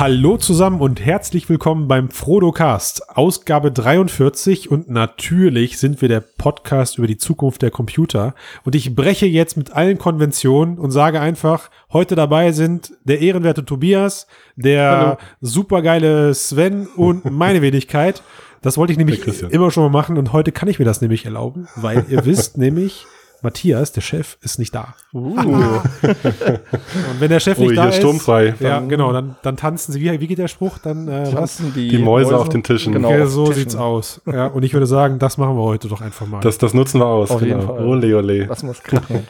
Hallo zusammen und herzlich willkommen beim Frodocast, Ausgabe 43 und natürlich sind wir der Podcast über die Zukunft der Computer und ich breche jetzt mit allen Konventionen und sage einfach, heute dabei sind der ehrenwerte Tobias, der Hallo. supergeile Sven und meine Wenigkeit. Das wollte ich nämlich immer schon mal machen und heute kann ich mir das nämlich erlauben, weil ihr wisst nämlich, Matthias, der Chef, ist nicht da. Uh. Und wenn der Chef Oh, nicht da hier ist, sturmfrei. ja, genau, dann, dann tanzen sie. Wie, wie geht der Spruch? Dann äh, was? Tanzen die, Die Mäuse auf den Tischen. Genau, Okay, auf so Tischen. sieht's aus. Ja, und ich würde sagen, das machen wir heute doch einfach mal. Das, das nutzen wir aus. Auf jeden genau. Fall. Ole, ole. Lass mal krachen.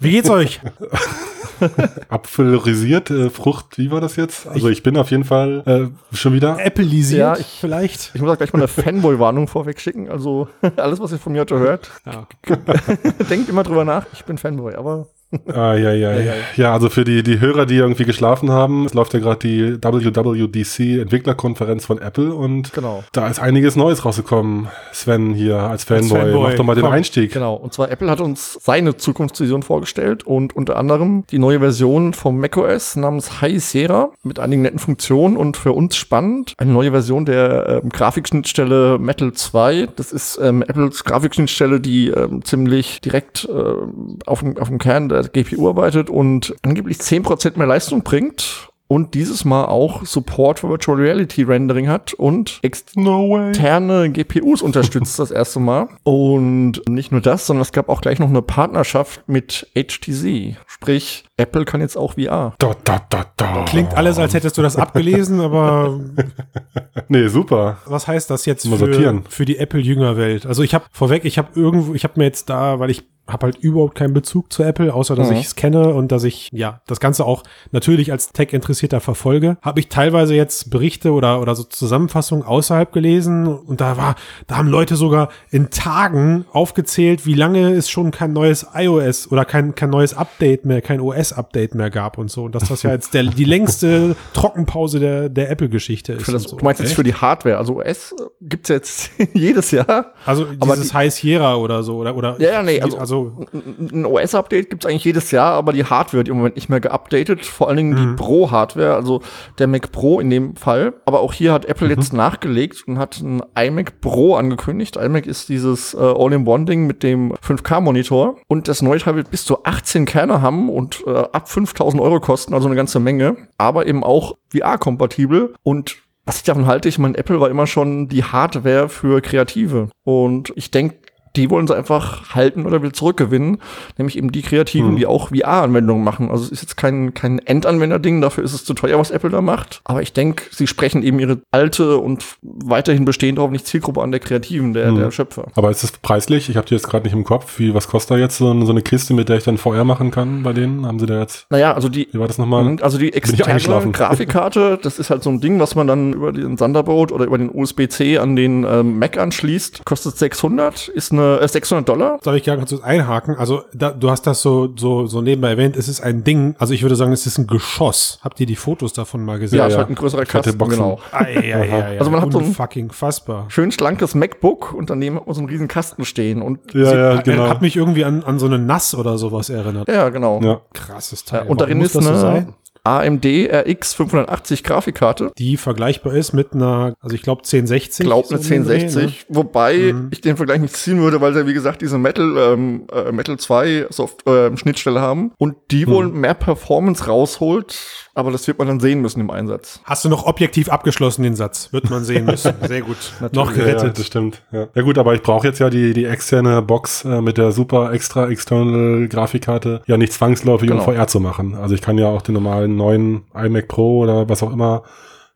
wie geht's euch? Apfelrisiert, äh, Frucht, wie war das jetzt? Also ich bin auf jeden Fall äh, schon wieder. Appleisiert Ja, ich- vielleicht? Ich muss auch gleich mal eine Fanboy-Warnung vorweg schicken. Also alles, was ihr von mir heute hört, Ja. denkt immer drüber nach. Ich bin Fanboy, aber Ah, ja, ja, ja. Ja, also für die, die Hörer, die irgendwie geschlafen haben, es läuft ja gerade die WWDC Entwicklerkonferenz von Apple und genau. da ist einiges Neues rausgekommen. Sven hier als Fanboy. Fanboy, Mach doch mal den komm. Einstieg. Genau. Und zwar Apple hat uns seine Zukunftsvision vorgestellt und unter anderem die neue Version vom macOS namens High Sierra mit einigen netten Funktionen und für uns spannend eine neue Version der ähm, Grafikschnittstelle Metal 2. Das ist ähm, Apples Grafikschnittstelle, die ähm, ziemlich direkt ähm, auf, dem, auf dem Kern der GPU arbeitet und angeblich 10% mehr Leistung bringt. Und dieses Mal auch Support für Virtual Reality Rendering hat und No externe GPUs unterstützt das erste Mal. Und nicht nur das, sondern es gab auch gleich noch eine Partnerschaft mit HTC. Sprich, Apple kann jetzt auch VR. Da, da, da, da. Klingt alles, als hättest du das abgelesen, aber Nee, super. was heißt das jetzt für, für die Apple-Jüngerwelt? Also ich habe vorweg, ich habe irgendwo, ich habe mir jetzt da, weil ich habe halt überhaupt keinen Bezug zu Apple, außer dass Mhm. ich es kenne und dass ich ja das Ganze auch natürlich als Tech-Interessierter verfolge, habe ich teilweise jetzt Berichte oder oder so Zusammenfassungen außerhalb gelesen und da war, da haben Leute sogar in Tagen aufgezählt, wie lange es schon kein neues iOS oder kein kein neues Update mehr, kein OS-Update mehr gab und so und dass das ja jetzt der die längste Trockenpause der der Apple-Geschichte ist. Das, so. du meinst jetzt für die Hardware. Also OS gibt's jetzt jedes Jahr. Also Aber dieses High Sierra oder so oder oder Ja, ja, nee, also- also Ein ein OS-Update gibt's eigentlich jedes Jahr, aber die Hardware wird im Moment nicht mehr geupdatet. Vor allen Dingen die Pro-Hardware, also der Mac Pro in dem Fall. Aber auch hier hat Apple jetzt nachgelegt und hat ein iMac Pro angekündigt. iMac ist dieses äh, All-in-One-Ding mit dem 5K-Monitor. Und das neue Teil wird bis zu 18 Kerne haben und äh, ab 5000 Euro kosten, also eine ganze Menge. Aber eben auch VR-kompatibel und was ich davon halte, ich meine, Apple war immer schon die Hardware für Kreative. Und ich denke, die wollen sie einfach halten oder will zurückgewinnen. Nämlich eben die Kreativen, die auch VR-Anwendungen machen. Also es ist jetzt kein, kein Endanwender-Ding, dafür ist es zu teuer, was Apple da macht. Aber ich denke, sie sprechen eben ihre alte und weiterhin bestehende hoffentlich Zielgruppe an der Kreativen, der, der Schöpfer. Aber ist es preislich? Ich habe die jetzt gerade nicht im Kopf. Wie, was kostet da jetzt so, eine- so eine Kiste, mit der ich dann VR machen kann bei denen? Haben sie da jetzt, Naja, also die, wie war das nochmal? Also die externe. Grafikkarte, das ist halt so ein Ding, was man dann über den Thunderbolt oder über den USB-C an den ähm, Mac anschließt. Kostet 600, ist eine äh, 600 Dollar. Soll ich gerne kurz einhaken? Also, da, du hast das so, so, so nebenbei erwähnt. Es ist ein Ding. Also, ich würde sagen, es ist ein Geschoss. Habt ihr die Fotos davon mal gesehen? Ja, Ja, ist halt ein größerer Kasten, Boxen. genau. Also man hat so ein- Unfucking fassbar. Schön schlankes MacBook und daneben hat man so einen riesen Kasten stehen. Und Ja, ja, Hat- genau. Hat mich irgendwie an, an so eine Nass oder sowas erinnert. ja, genau. Ja. Krasses Teil. Ja, und darin ist muss das so eine sein? AMD RX 580 Grafikkarte. Die vergleichbar ist mit einer, also ich glaube 1060. Ich glaube eine so um den Dreh, 1060, wobei ich den Vergleich nicht ziehen würde, weil sie wie gesagt diese Metal ähm, äh, Metal 2 Soft äh, Schnittstelle haben und die wohl mehr Performance rausholt, aber das wird man dann sehen müssen im Einsatz. Hast du noch objektiv abgeschlossen den Satz? Wird man sehen müssen. Sehr gut. noch Ja, ja, gerettet. das stimmt. Ja. ja gut, aber ich brauche jetzt ja die, die externe Box äh, mit der super extra external Grafikkarte ja nicht zwangsläufig, um Genau. VR zu machen. Also ich kann ja auch den normalen neuen iMac Pro oder was auch immer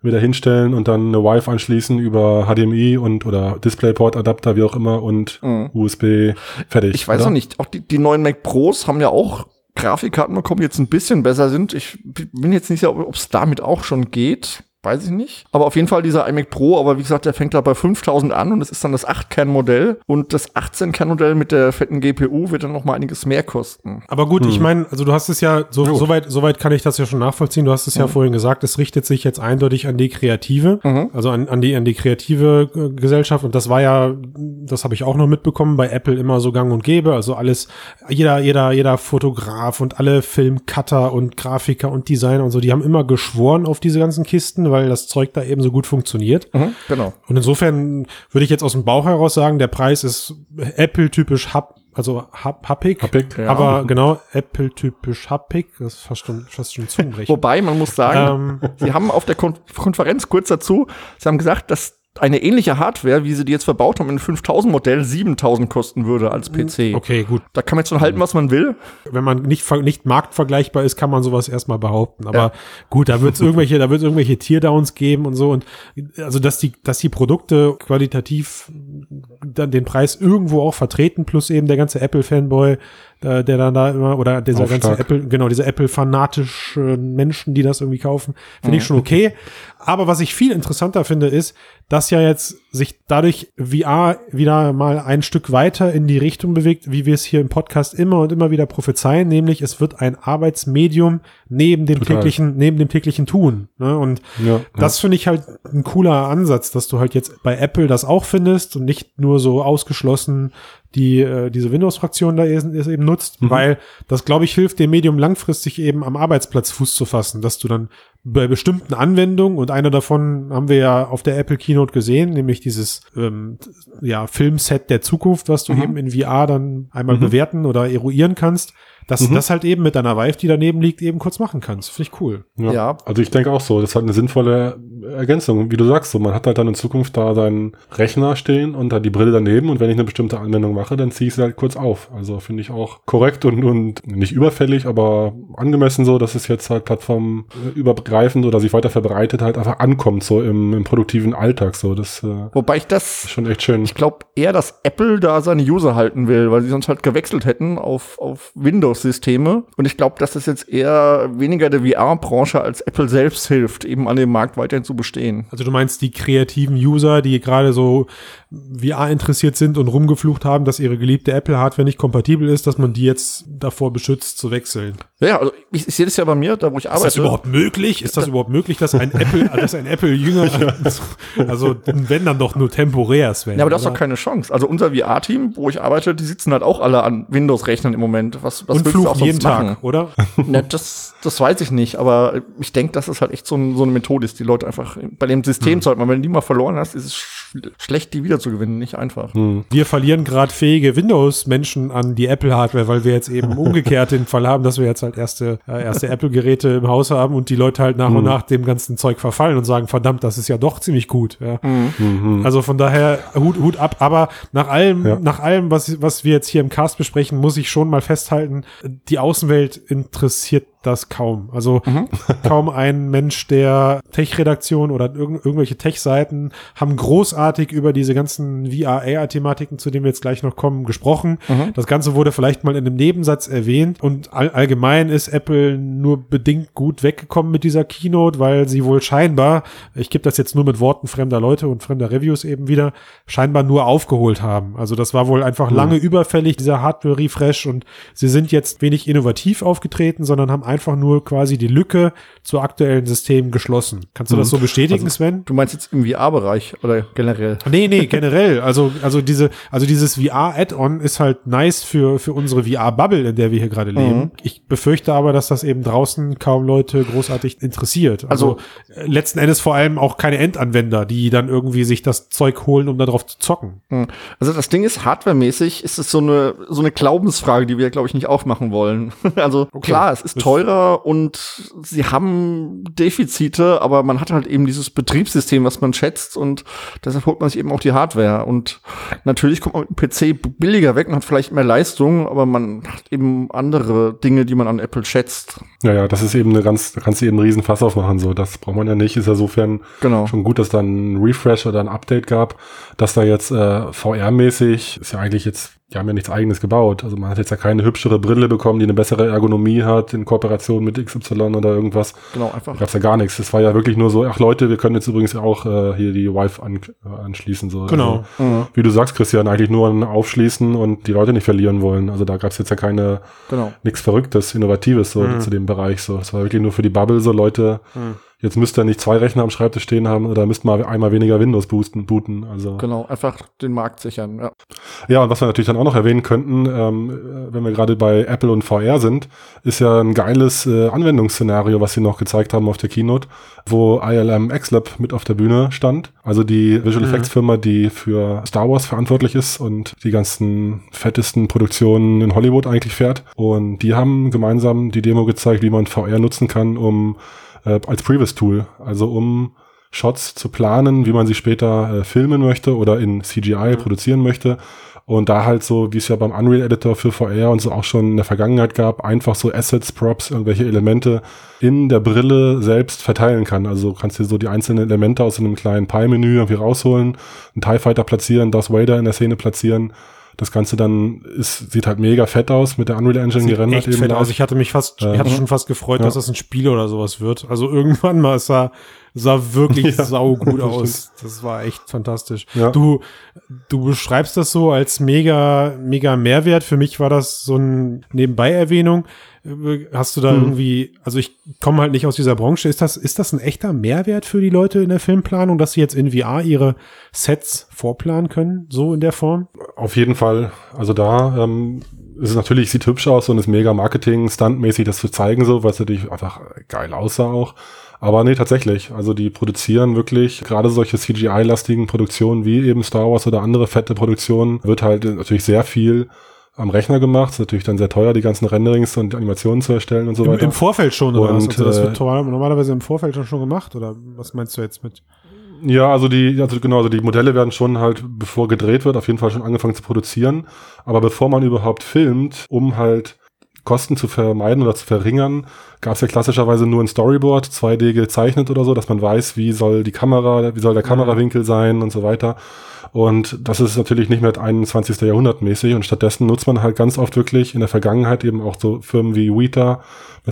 wieder hinstellen und dann eine Wi-Fi anschließen über HDMI und oder DisplayPort Adapter, wie auch immer und USB fertig. Mhm. Ich weiß oder? noch nicht, auch die, die neuen Mac Pros haben ja auch Grafikkarten bekommen, die jetzt ein bisschen besser sind. Ich bin jetzt nicht sicher, ob es damit auch schon geht. Weiß ich nicht. Aber auf jeden Fall dieser iMac Pro, aber wie gesagt, der fängt da bei 5000 an und es ist dann das 8-Kern-Modell und das 18-Kern-Modell mit der fetten GPU wird dann noch mal einiges mehr kosten. Aber gut, hm. ich meine, also du hast es ja, so, oh. soweit, soweit kann ich das ja schon nachvollziehen. Du hast es ja mhm. vorhin gesagt, es richtet sich jetzt eindeutig an die Kreative, mhm. also an, an die, an die kreative äh, Gesellschaft und das war ja, das habe ich auch noch mitbekommen, bei Apple immer so gang und gäbe, also alles, jeder, jeder, jeder Fotograf und alle Filmcutter und Grafiker und Designer und so, die haben immer geschworen auf diese ganzen Kisten, weil das Zeug da eben so gut funktioniert. Mhm, genau. Und insofern würde ich jetzt aus dem Bauch heraus sagen, der Preis ist Apple-typisch hab, also hab, happig, happig ja. aber genau, Apple-typisch happig, das ist fast schon, fast schon Zungenbrechen. Wobei, man muss sagen, ähm, sie haben auf der Kon Konferenz kurz dazu, sie haben gesagt, dass eine ähnliche Hardware, wie sie die jetzt verbaut haben, in 5000 Modell 7000 kosten würde als mhm. PC. Okay, gut. Da kann man jetzt schon halten, was man will. Wenn man nicht, nicht marktvergleichbar ist, kann man sowas erstmal behaupten. Aber ja. gut, da wird es irgendwelche, da wird es irgendwelche Teardowns geben und so. Und also, dass die, dass die Produkte qualitativ dann den Preis irgendwo auch vertreten, plus eben der ganze Apple-Fanboy, der dann da immer, oder dieser ganze Apple, genau, diese Apple-fanatischen Menschen, die das irgendwie kaufen, finde mhm. ich schon okay. Aber was ich viel interessanter finde, ist, dass ja jetzt sich dadurch VR wieder mal ein Stück weiter in die Richtung bewegt, wie wir es hier im Podcast immer und immer wieder prophezeien, nämlich es wird ein Arbeitsmedium neben dem Total. täglichen, neben dem täglichen Tun. Ne? Und ja, das ja. finde ich halt ein cooler Ansatz, dass du halt jetzt bei Apple das auch findest und nicht nur so ausgeschlossen die äh, diese Windows-Fraktion da ist, ist eben nutzt, mhm. weil das, glaube ich, hilft dem Medium langfristig eben am Arbeitsplatz Fuß zu fassen, dass du dann bei bestimmten Anwendungen und einer davon haben wir ja auf der Apple Keynote gesehen, nämlich dieses ähm, ja, Filmset der Zukunft, was du mhm. eben in VR dann einmal mhm. bewerten oder eruieren kannst dass mhm. du das halt eben mit deiner Vive, die daneben liegt, eben kurz machen kannst. Finde ich cool. Ja, ja. Also ich denke auch so, das ist halt eine sinnvolle Ergänzung. Wie du sagst, so, man hat halt dann in Zukunft da seinen Rechner stehen und da die Brille daneben und wenn ich eine bestimmte Anwendung mache, dann ziehe ich sie halt kurz auf. Also finde ich auch korrekt und, und nicht überfällig, aber angemessen so, dass es jetzt halt plattformübergreifend oder sich weiter verbreitet halt einfach ankommt, so im, im produktiven Alltag. So, das, äh, Wobei ich das schon echt schön. Ich glaube eher, dass Apple da seine User halten will, weil sie sonst halt gewechselt hätten auf, auf Windows Windows-Systeme. Und ich glaube, dass das jetzt eher weniger der VR-Branche als Apple selbst hilft, eben an dem Markt weiterhin zu bestehen. Also du meinst die kreativen User, die gerade so VR interessiert sind und rumgeflucht haben, dass ihre geliebte Apple-Hardware nicht kompatibel ist, dass man die jetzt davor beschützt zu wechseln. Ja, also ich, ich sehe das ja bei mir, da wo ich arbeite. Ist das überhaupt möglich? Ist das überhaupt möglich, dass ein Apple, dass ein Apple-Jünger, also wenn dann doch nur temporär Sven, Ja, aber das ist doch keine Chance. Also unser VR-Team, wo ich arbeite, die sitzen halt auch alle an Windows-Rechnern im Moment. Was, was und fluchen jeden machen? Tag, oder? Na, das, das weiß ich nicht, aber ich denke, dass es halt echt so, ein, so eine Methode ist, die Leute einfach bei dem System hm. zu halten. Wenn du die mal verloren hast, ist es schlecht, die wieder zu gewinnen, nicht einfach. Hm. Wir verlieren gerade fähige Windows-Menschen an die Apple-Hardware, weil wir jetzt eben umgekehrt den Fall haben, dass wir jetzt halt erste, äh, erste Apple-Geräte im Haus haben und die Leute halt nach hm. und nach dem ganzen Zeug verfallen und sagen, verdammt, das ist ja doch ziemlich gut. Ja. Mhm. Also von daher Hut, Hut ab. Aber nach allem, ja. nach allem, was, was wir jetzt hier im Cast besprechen, muss ich schon mal festhalten, die Außenwelt interessiert das kaum. Also mhm. kaum ein Mensch der Tech-Redaktion oder irg irgendwelche Tech-Seiten haben großartig über diese ganzen VR-AR-Thematiken, zu denen wir jetzt gleich noch kommen, gesprochen. Mhm. Das Ganze wurde vielleicht mal in einem Nebensatz erwähnt und all allgemein ist Apple nur bedingt gut weggekommen mit dieser Keynote, weil sie wohl scheinbar, ich gebe das jetzt nur mit Worten fremder Leute und fremder Reviews eben wieder, scheinbar nur aufgeholt haben. Also das war wohl einfach mhm. lange überfällig, dieser Hardware-Refresh und sie sind jetzt wenig innovativ aufgetreten, sondern haben einfach nur quasi die Lücke zu aktuellen Systemen geschlossen. Kannst du mhm. das so bestätigen, also, Sven? Du meinst jetzt im VR-Bereich oder generell? Nee, nee, generell. Also, also diese, also dieses VR-Add-on ist halt nice für, für unsere VR-Bubble, in der wir hier gerade leben. Mhm. Ich befürchte aber, dass das eben draußen kaum Leute großartig interessiert. Also, also äh, letzten Endes vor allem auch keine Endanwender, die dann irgendwie sich das Zeug holen, um darauf zu zocken. Mhm. Also das Ding ist, hardwaremäßig ist es so eine, so eine Glaubensfrage, die wir, glaube ich, nicht aufmachen wollen. also okay. klar, es ist teuer teurer und sie haben Defizite, aber man hat halt eben dieses Betriebssystem, was man schätzt und deshalb holt man sich eben auch die Hardware. Und natürlich kommt man mit dem PC billiger weg und hat vielleicht mehr Leistung, aber man hat eben andere Dinge, die man an Apple schätzt. Ja, ja, das ist eben eine ganz, da kannst du eben einen riesen Fass aufmachen, so. Das braucht man ja nicht. Ist ja sofern genau. schon gut, dass da ein Refresh oder ein Update gab, dass da jetzt äh, VR-mäßig, ist ja eigentlich jetzt die haben ja nichts eigenes gebaut. Also man hat jetzt ja keine hübschere Brille bekommen, die eine bessere Ergonomie hat in Kooperation mit XY oder irgendwas. Genau, einfach. Da gab's ja gar nichts. Das war ja wirklich nur so, ach Leute, wir können jetzt übrigens auch äh, hier die Wife an, äh, anschließen. So. Genau. Also, Mhm. wie du sagst, Christian, eigentlich nur ein Aufschließen und die Leute nicht verlieren wollen. Also da gab's jetzt ja keine, Genau. nichts Verrücktes, Innovatives so Mhm. zu dem Bereich. So, es war wirklich nur für die Bubble so Leute. Mhm. Jetzt müsst ihr nicht zwei Rechner am Schreibtisch stehen haben oder müsst mal einmal weniger Windows boosten, booten. Also Genau, einfach den Markt sichern. Ja. ja, und was wir natürlich dann auch noch erwähnen könnten, ähm, äh, wenn wir gerade bei Apple und VR sind, ist ja ein geiles äh, Anwendungsszenario, was sie noch gezeigt haben auf der Keynote, wo ILM XLab mit auf der Bühne stand. Also die Visual Mhm. Effects Firma, die für Star Wars verantwortlich ist und die ganzen fettesten Produktionen in Hollywood eigentlich fährt. Und die haben gemeinsam die Demo gezeigt, wie man VR nutzen kann, um äh, als Previous-Tool, also um Shots zu planen, wie man sie später äh, filmen möchte oder in CGI produzieren möchte. Und da halt so, wie es ja beim Unreal Editor für VR und so auch schon in der Vergangenheit gab, einfach so Assets, Props, irgendwelche Elemente in der Brille selbst verteilen kann. Also du kannst dir so die einzelnen Elemente aus einem kleinen Pie-Menü irgendwie rausholen, einen TIE Fighter platzieren, Darth Vader in der Szene platzieren. Das Ganze dann ist, sieht halt mega fett aus mit der Unreal Engine Sieht gerendert echt fett aus. Ich hatte mich fast, Ja. ich hatte schon fast gefreut, Ja. dass das ein Spiel oder sowas wird. Also irgendwann mal, es sah, sah wirklich Ja, sau gut das aus. Das war echt fantastisch. Ja. Du, du beschreibst das so als mega, mega Mehrwert. Für mich war das so ein Nebenbei-Erwähnung. Äh, Hast du da Mhm. irgendwie, also ich komme halt nicht aus dieser Branche. Ist das, ist das ein echter Mehrwert für die Leute in der Filmplanung, dass sie jetzt in VR ihre Sets vorplanen können? So in der Form? Auf jeden Fall. Also da ähm, ist es natürlich, sieht hübsch aus und ist mega Marketing, Stuntmäßig das zu zeigen, so, weil es natürlich einfach geil aussah auch. Aber nee, tatsächlich. Also die produzieren wirklich gerade solche CGI-lastigen Produktionen wie eben Star Wars oder andere fette Produktionen, wird halt natürlich sehr viel am Rechner gemacht. Ist natürlich dann sehr teuer, die ganzen Renderings und Animationen zu erstellen und so Im, weiter. Im Vorfeld schon, oder was? Und, Also das äh, wird normal- normalerweise im Vorfeld schon gemacht, oder was meinst du jetzt mit? Ja, also die, also genau, also die Modelle werden schon halt, bevor gedreht wird, auf jeden Fall schon angefangen zu produzieren. Aber bevor man überhaupt filmt, um halt Kosten zu vermeiden oder zu verringern, gab es ja klassischerweise nur ein Storyboard, 2D gezeichnet oder so, dass man weiß, wie soll die Kamera, wie soll der Kamerawinkel sein und so weiter. Und das ist natürlich nicht mehr 21. Jahrhundert mäßig und stattdessen nutzt man halt ganz oft wirklich in der Vergangenheit eben auch so Firmen wie Weta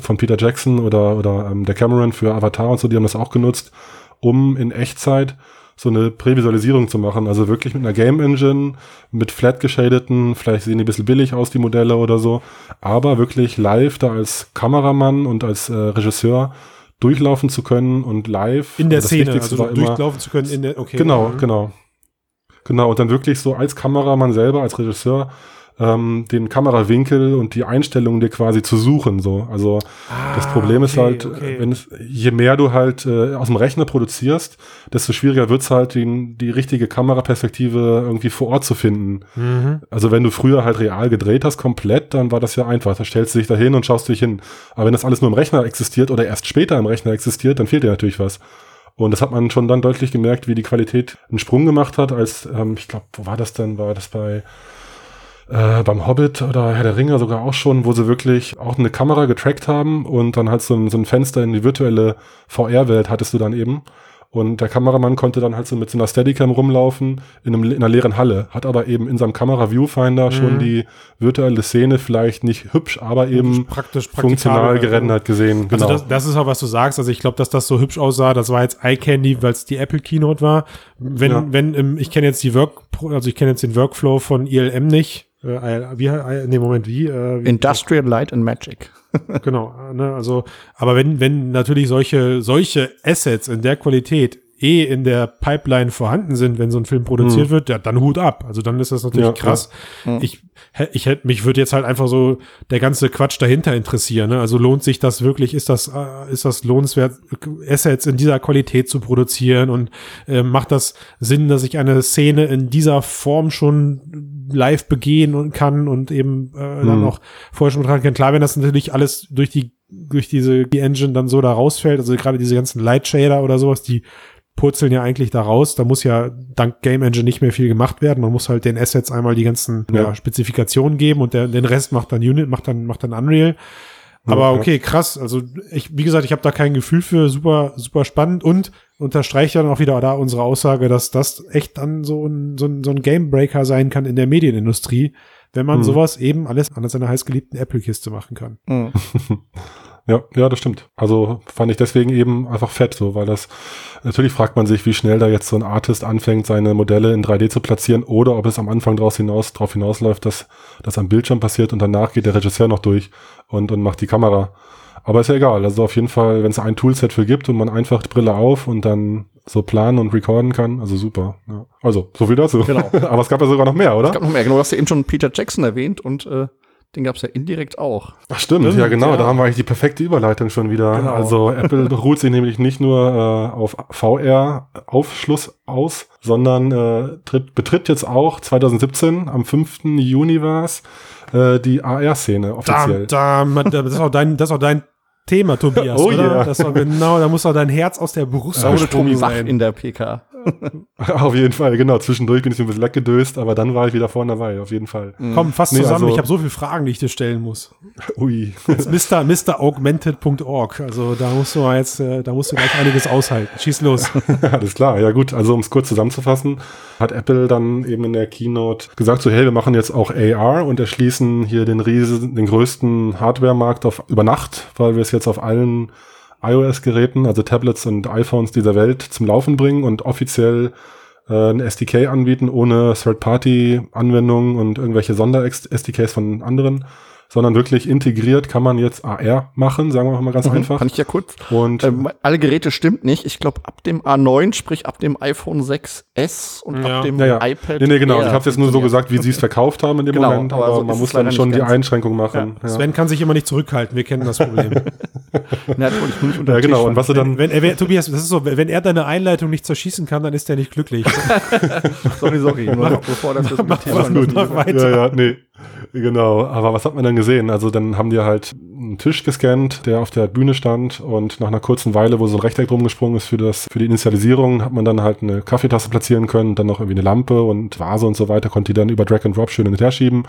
von Peter Jackson oder, oder ähm, der Cameron für Avatar und so, die haben das auch genutzt, um in Echtzeit so eine Prävisualisierung zu machen. Also wirklich mit einer Game Engine, mit flat geshadeten, vielleicht sehen die ein bisschen billig aus, die Modelle oder so, aber wirklich live da als Kameramann und als äh, Regisseur durchlaufen zu können und live. In der das Szene, Wichtigste also war immer- durchlaufen zu können in der, okay. Genau, Mhm. genau. Genau, und dann wirklich so als Kameramann selber, als Regisseur, ähm, den Kamerawinkel und die Einstellungen dir quasi zu suchen. So. Also das Ah, Problem ist okay, halt, okay. wenn es, je mehr du halt äh, aus dem Rechner produzierst, desto schwieriger wird's halt, den, die richtige Kameraperspektive irgendwie vor Ort zu finden. Mhm. Also wenn du früher halt real gedreht hast, komplett, dann war das ja einfach. Da stellst du dich da hin und schaust dich hin. Aber wenn das alles nur im Rechner existiert oder erst später im Rechner existiert, dann fehlt dir natürlich was. Und das hat man schon dann deutlich gemerkt, wie die Qualität einen Sprung gemacht hat, als, ähm, ich glaube, wo war das denn? War das bei äh, beim Hobbit oder Herr der Ringe sogar auch schon, wo sie wirklich auch eine Kamera getrackt haben und dann halt so ein, so ein Fenster in die virtuelle VR-Welt hattest du dann eben. Und der Kameramann konnte dann halt so mit so einer Steadicam rumlaufen in, einem, in einer leeren Halle, hat aber eben in seinem Kamera-Viewfinder schon die virtuelle Szene vielleicht nicht hübsch, aber eben praktisch funktional gerendert gesehen. Also Genau. das, das ist auch, was du sagst. Also ich glaube, dass das so hübsch aussah. Das war jetzt Eye Candy, weil es die Apple Keynote war. Wenn, Ja. wenn, ich kenne jetzt die Work, also ich kenne jetzt den Workflow von ILM nicht. Äh, wie, äh, nee, Moment, wie? Äh, wie Industrial Light and Magic. Genau, ne, also, aber wenn, wenn natürlich solche, solche Assets in der Qualität eh in der Pipeline vorhanden sind, wenn so ein Film produziert wird, ja, dann Hut ab. Also dann ist das natürlich Ja, krass. Ich, hä- ich hätte, mich würde jetzt halt einfach so der ganze Quatsch dahinter interessieren. Ne? Also lohnt sich das wirklich? Ist das, äh, ist das lohnenswert, Assets in dieser Qualität zu produzieren? Und äh, macht das Sinn, dass ich eine Szene in dieser Form schon live begehen und kann und eben äh, dann Mhm. auch vorher schon betrachten kann? Klar, wenn das natürlich alles durch die durch diese die Engine dann so da rausfällt, also gerade diese ganzen Light Shader oder sowas, die purzeln ja eigentlich da raus. Da muss ja dank Game Engine nicht mehr viel gemacht werden. Man muss halt den Assets einmal die ganzen ja. Ja. Spezifikationen geben und der, den Rest macht dann Unit, macht dann, macht dann Unreal. Aber okay, krass. Also ich, wie gesagt, ich habe da kein Gefühl für. Super, super spannend. Und unterstreicht dann auch wieder da unsere Aussage, dass das echt dann so ein, so ein, so ein Gamebreaker sein kann in der Medienindustrie, wenn man Mhm. sowas eben alles an seiner heißgeliebten Apple-Kiste machen kann. Mhm. Ja, ja, das stimmt. Also fand ich deswegen eben einfach fett, so, weil das, natürlich fragt man sich, wie schnell da jetzt so ein Artist anfängt, seine Modelle in 3D zu platzieren oder ob es am Anfang draus hinaus, drauf hinausläuft, dass das am Bildschirm passiert und danach geht der Regisseur noch durch und, und macht die Kamera. Aber ist ja egal. Also auf jeden Fall, wenn es ein Toolset für gibt und man einfach die Brille auf und dann so planen und recorden kann, also super. Ja. Also, so viel dazu. Genau. Aber es gab ja sogar noch mehr, oder? Es gab noch mehr, genau, du hast ja eben schon Peter Jackson erwähnt und äh, den gab es ja indirekt auch. Ach stimmt, Stimmt, ja genau, ja. da haben wir eigentlich die perfekte Überleitung schon wieder. Genau. Also Apple beruht sich nämlich nicht nur äh, auf VR-Aufschluss aus, sondern äh, tritt, betritt jetzt auch 2017 am 5. Juni war's äh, die AR-Szene offiziell. Da, da, das ist auch dein, das ist auch dein Thema, Tobias, Oh oder? yeah. Das war genau, da muss auch dein Herz aus der Brust Da wurde Tobi wach sein. in der PK. auf jeden Fall, genau. Zwischendurch bin ich so ein bisschen weggedöst, aber dann war ich wieder vorne dabei, auf jeden Fall. Komm, fast Nee, zusammen, also- ich habe so viele Fragen, die ich dir stellen muss. Ui. Jetzt Mr. MrAugmented.org. Also da musst du mal jetzt, äh, da musst du gleich einiges aushalten. Schieß los. Alles klar, ja gut. Also um es kurz zusammenzufassen, hat Apple dann eben in der Keynote gesagt, so hey, wir machen jetzt auch AR und erschließen hier den riesen, den größten Hardware-Markt auf über Nacht, weil wir es jetzt auf allen iOS-Geräten, also Tablets und iPhones dieser Welt zum Laufen bringen und offiziell äh, ein SDK anbieten, ohne Third-Party-Anwendungen und irgendwelche Sonder-SDKs von anderen, sondern wirklich integriert kann man jetzt AR machen, sagen wir mal ganz einfach. Kann ich ja kurz. Und Ähm, alle Geräte stimmt nicht. Ich glaube, ab dem A9, sprich ab dem iPhone 6S und Ja. ab dem Ja, ja. iPad. Nee, nee, genau. Air Ich habe jetzt nur so gesagt, wie sie es verkauft haben in dem Genau, Moment, aber aber, so man muss dann schon die. Einschränkung machen. Ja, Sven kann sich immer nicht zurückhalten. Wir kennen das Problem. Ja, das wollte ich nur nicht unter ja genau. Tisch Und was sie dann, wenn, er, wer- Tobias, das ist so, wenn er deine Einleitung nicht zerschießen kann, dann ist er nicht glücklich. Sorry, sorry. Nur noch bevor das das mach Thema was gut, mach weiter. ja, ja, nee, genau. Aber was hat man dann gesehen? Also dann haben die halt einen Tisch gescannt, der auf der Bühne stand und nach einer kurzen Weile, wo so ein Rechteck drum gesprungen ist für das, für die Initialisierung, hat man dann halt eine Kaffeetasse platzieren können, dann noch irgendwie eine Lampe und Vase und so weiter, konnte die dann über Drag and Drop schön hin und her schieben.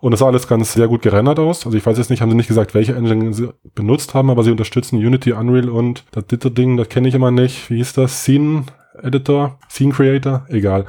Und es sah alles ganz sehr gut gerendert aus. Also ich weiß jetzt nicht, haben sie nicht gesagt, welche Engine sie benutzt haben, aber sie unterstützen Unity, Unreal und das dritte Ding, das kenne ich immer nicht. Wie hieß das? Scene Editor? Scene Creator? Egal.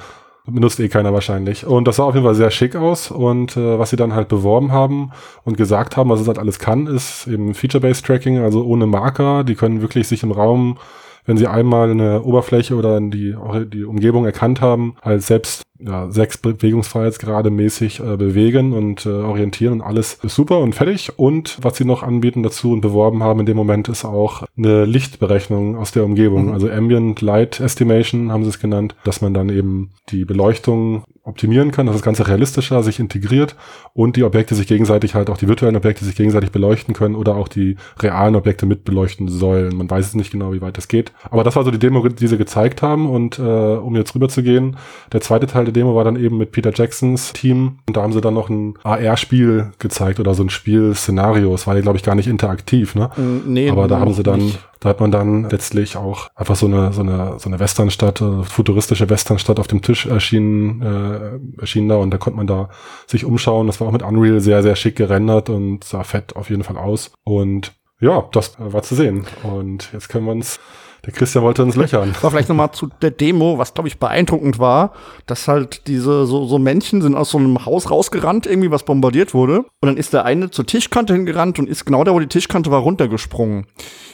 Benutzt eh keiner wahrscheinlich. Und das sah auf jeden Fall sehr schick aus. Und äh, was sie dann halt beworben haben und gesagt haben, was es halt alles kann, ist eben Feature-Based Tracking, also ohne Marker. Die können wirklich sich im Raum, wenn sie einmal eine Oberfläche oder die, die Umgebung erkannt haben, halt selbst ja, sechs Bewegungsfreiheitsgrade mäßig äh, bewegen und äh, orientieren und alles ist super und fertig. Und was sie noch anbieten dazu und beworben haben in dem Moment ist auch eine Lichtberechnung aus der Umgebung. Mhm. Also Ambient Light Estimation haben sie es genannt, dass man dann eben die Beleuchtung optimieren kann, dass das Ganze realistischer sich integriert und die Objekte sich gegenseitig halt auch die virtuellen Objekte sich gegenseitig beleuchten können oder auch die realen Objekte mit beleuchten sollen. Man weiß es nicht genau, wie weit das geht. Aber das war so die Demo, die sie gezeigt haben und äh, um jetzt rüber zu gehen, der zweite Teil der Demo war dann eben mit Peter Jacksons Team und da haben sie dann noch ein AR-Spiel gezeigt oder so ein Spielszenario. Es war ja, glaube ich, gar nicht interaktiv, ne? Nee, Aber da haben sie dann, nicht. da hat man dann letztlich auch einfach so eine, so eine, so eine Westernstadt, äh, futuristische Westernstadt auf dem Tisch erschienen, äh, erschienen da und da konnte man da sich umschauen. Das war auch mit Unreal sehr, sehr schick gerendert und sah fett auf jeden Fall aus. Und ja, das war zu sehen. Und jetzt können wir uns, der Christian wollte uns löchern. Aber vielleicht nochmal zu der Demo, was glaube ich beeindruckend war, dass halt diese so, so Männchen sind aus so einem Haus rausgerannt, irgendwie was bombardiert wurde. Und dann ist der eine zur Tischkante hingerannt und ist genau da, wo die Tischkante war, runtergesprungen.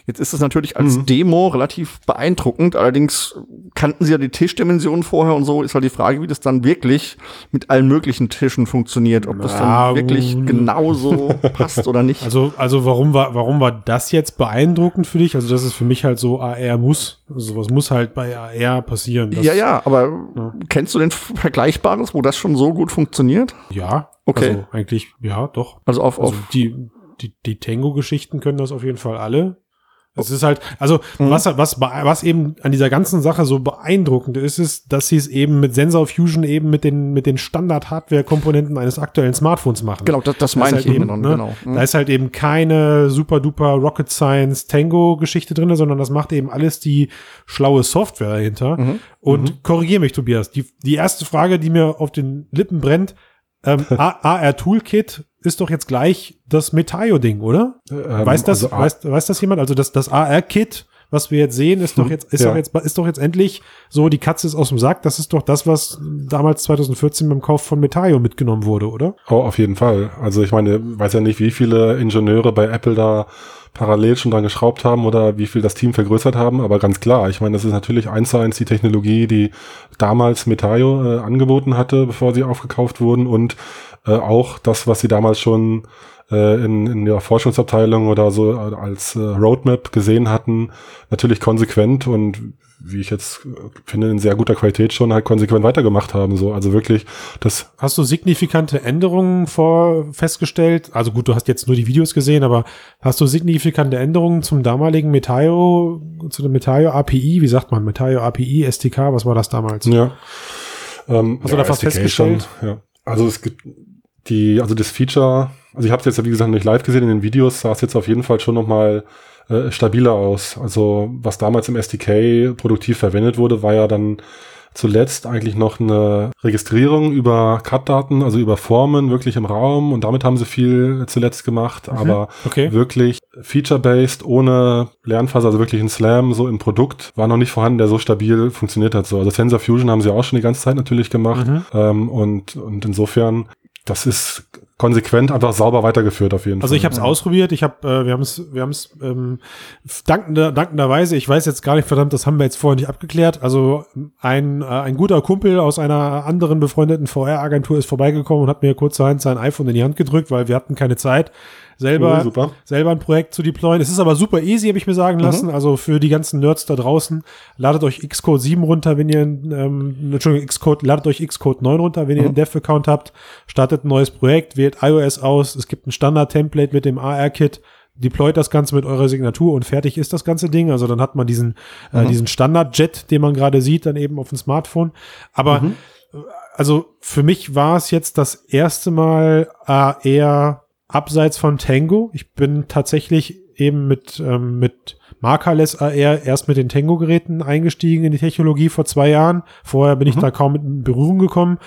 Jetzt ist es natürlich als Mhm. Demo relativ beeindruckend. Allerdings kannten sie ja die Tischdimensionen vorher und so. Ist halt die Frage, wie das dann wirklich mit allen möglichen Tischen funktioniert. Ob das dann wirklich genauso passt oder nicht. Also, also warum war, warum war das jetzt beeindruckend für dich? Also, das ist für mich halt so, AR muss. Sowas muss halt bei AR passieren. Das, ja, ja, aber kennst du denn Vergleichbares, wo das schon so gut funktioniert? Ja. Okay. Also, eigentlich, ja, doch. Also auf, Also, auf die, die, die Tango-Geschichten können das auf jeden Fall alle. Es ist halt, also, Mhm. was, was, was eben an dieser ganzen Sache so beeindruckend ist, ist, dass sie es eben mit Sensor Fusion eben mit den, mit den Standard-Hardware-Komponenten eines aktuellen Smartphones machen. Genau, das, das Da meine ist ich halt eben, genau. ne, genau. Mhm. Da ist halt eben keine super duper Rocket Science Tango Geschichte drin, sondern das macht eben alles die schlaue Software dahinter. Mhm. Und korrigiere mich, Tobias. Die, die erste Frage, die mir auf den Lippen brennt, ähm, AR Toolkit ist doch jetzt gleich das Metaio-Ding, oder? Ähm, weiß das, also, weiß, weiß das jemand? Also das, das AR-Kit, was wir jetzt sehen, ist doch jetzt, ist Ja. doch jetzt, ist doch jetzt endlich so, die Katze ist aus dem Sack. Das ist doch das, was damals 2014 beim Kauf von Metaio mitgenommen wurde, oder? Oh, auf jeden Fall. Also ich meine, weiß ja nicht, wie viele Ingenieure bei Apple da parallel schon dran geschraubt haben oder wie viel das Team vergrößert haben, aber ganz klar, ich meine, das ist natürlich eins zu eins die Technologie, die damals Metaio äh, angeboten hatte, bevor sie aufgekauft wurden. Und äh, auch das, was sie damals schon äh, in, in der Forschungsabteilung oder so äh, als äh, Roadmap gesehen hatten, natürlich konsequent und wie ich jetzt äh, finde, in sehr guter Qualität schon halt konsequent weitergemacht haben. So, also wirklich, das Hast du signifikante Änderungen vor festgestellt? Also gut, du hast jetzt nur die Videos gesehen, aber hast du signifikante Änderungen zum damaligen Metaio, zu dem Metaio API? Wie sagt man? Metaio API, STK, was war das damals? Ja. Ähm, Hast du da was SDK festgestellt? Schon, ja. Also es gibt die, also das Feature, also ich habe es jetzt ja wie gesagt nicht live gesehen in den Videos, sah es jetzt auf jeden Fall schon noch mal äh, stabiler aus. Also was damals im SDK produktiv verwendet wurde, war ja dann zuletzt eigentlich noch eine Registrierung über CAD-Daten, also über Formen wirklich im Raum und damit haben sie viel zuletzt gemacht, aber Okay. wirklich feature-based, ohne Lernphase, also wirklich ein Slam so im Produkt, war noch nicht vorhanden, der so stabil funktioniert hat. So. Also Sensor Fusion haben sie auch schon die ganze Zeit natürlich gemacht. Mhm. Ähm, und, und insofern, das ist konsequent einfach sauber weitergeführt auf jeden Also Fall. ich habe es ausprobiert, ich habe, äh, wir haben es, wir haben es ähm, dankender, dankenderweise, ich weiß jetzt gar nicht, verdammt, das haben wir jetzt vorher nicht abgeklärt. Also ein, äh, ein guter Kumpel aus einer anderen befreundeten VR-Agentur ist vorbeigekommen und hat mir kurzerhand sein iPhone in die Hand gedrückt, weil wir hatten keine Zeit, selber, Oh, super. selber ein Projekt zu deployen. Es ist aber super easy, habe ich mir sagen lassen. Also für die ganzen Nerds da draußen, ladet euch Xcode 7 runter, wenn ihr, ähm, Entschuldigung, Xcode, ladet euch Xcode 9 runter, wenn ihr einen Dev-Account habt, startet ein neues Projekt, wählt iOS aus, es gibt ein Standard-Template mit dem AR-Kit, deployt das Ganze mit eurer Signatur und fertig ist das ganze Ding. Also dann hat man diesen, äh, diesen Standard-Jet, den man gerade sieht, dann eben auf dem Smartphone. Aber äh, also für mich war es jetzt das erste Mal äh, eher abseits von Tango. Ich bin tatsächlich eben mit, ähm, mit Markerless AR erst mit den Tango-Geräten eingestiegen in die Technologie vor zwei Jahren. Vorher bin ich da kaum mit in Berührung gekommen.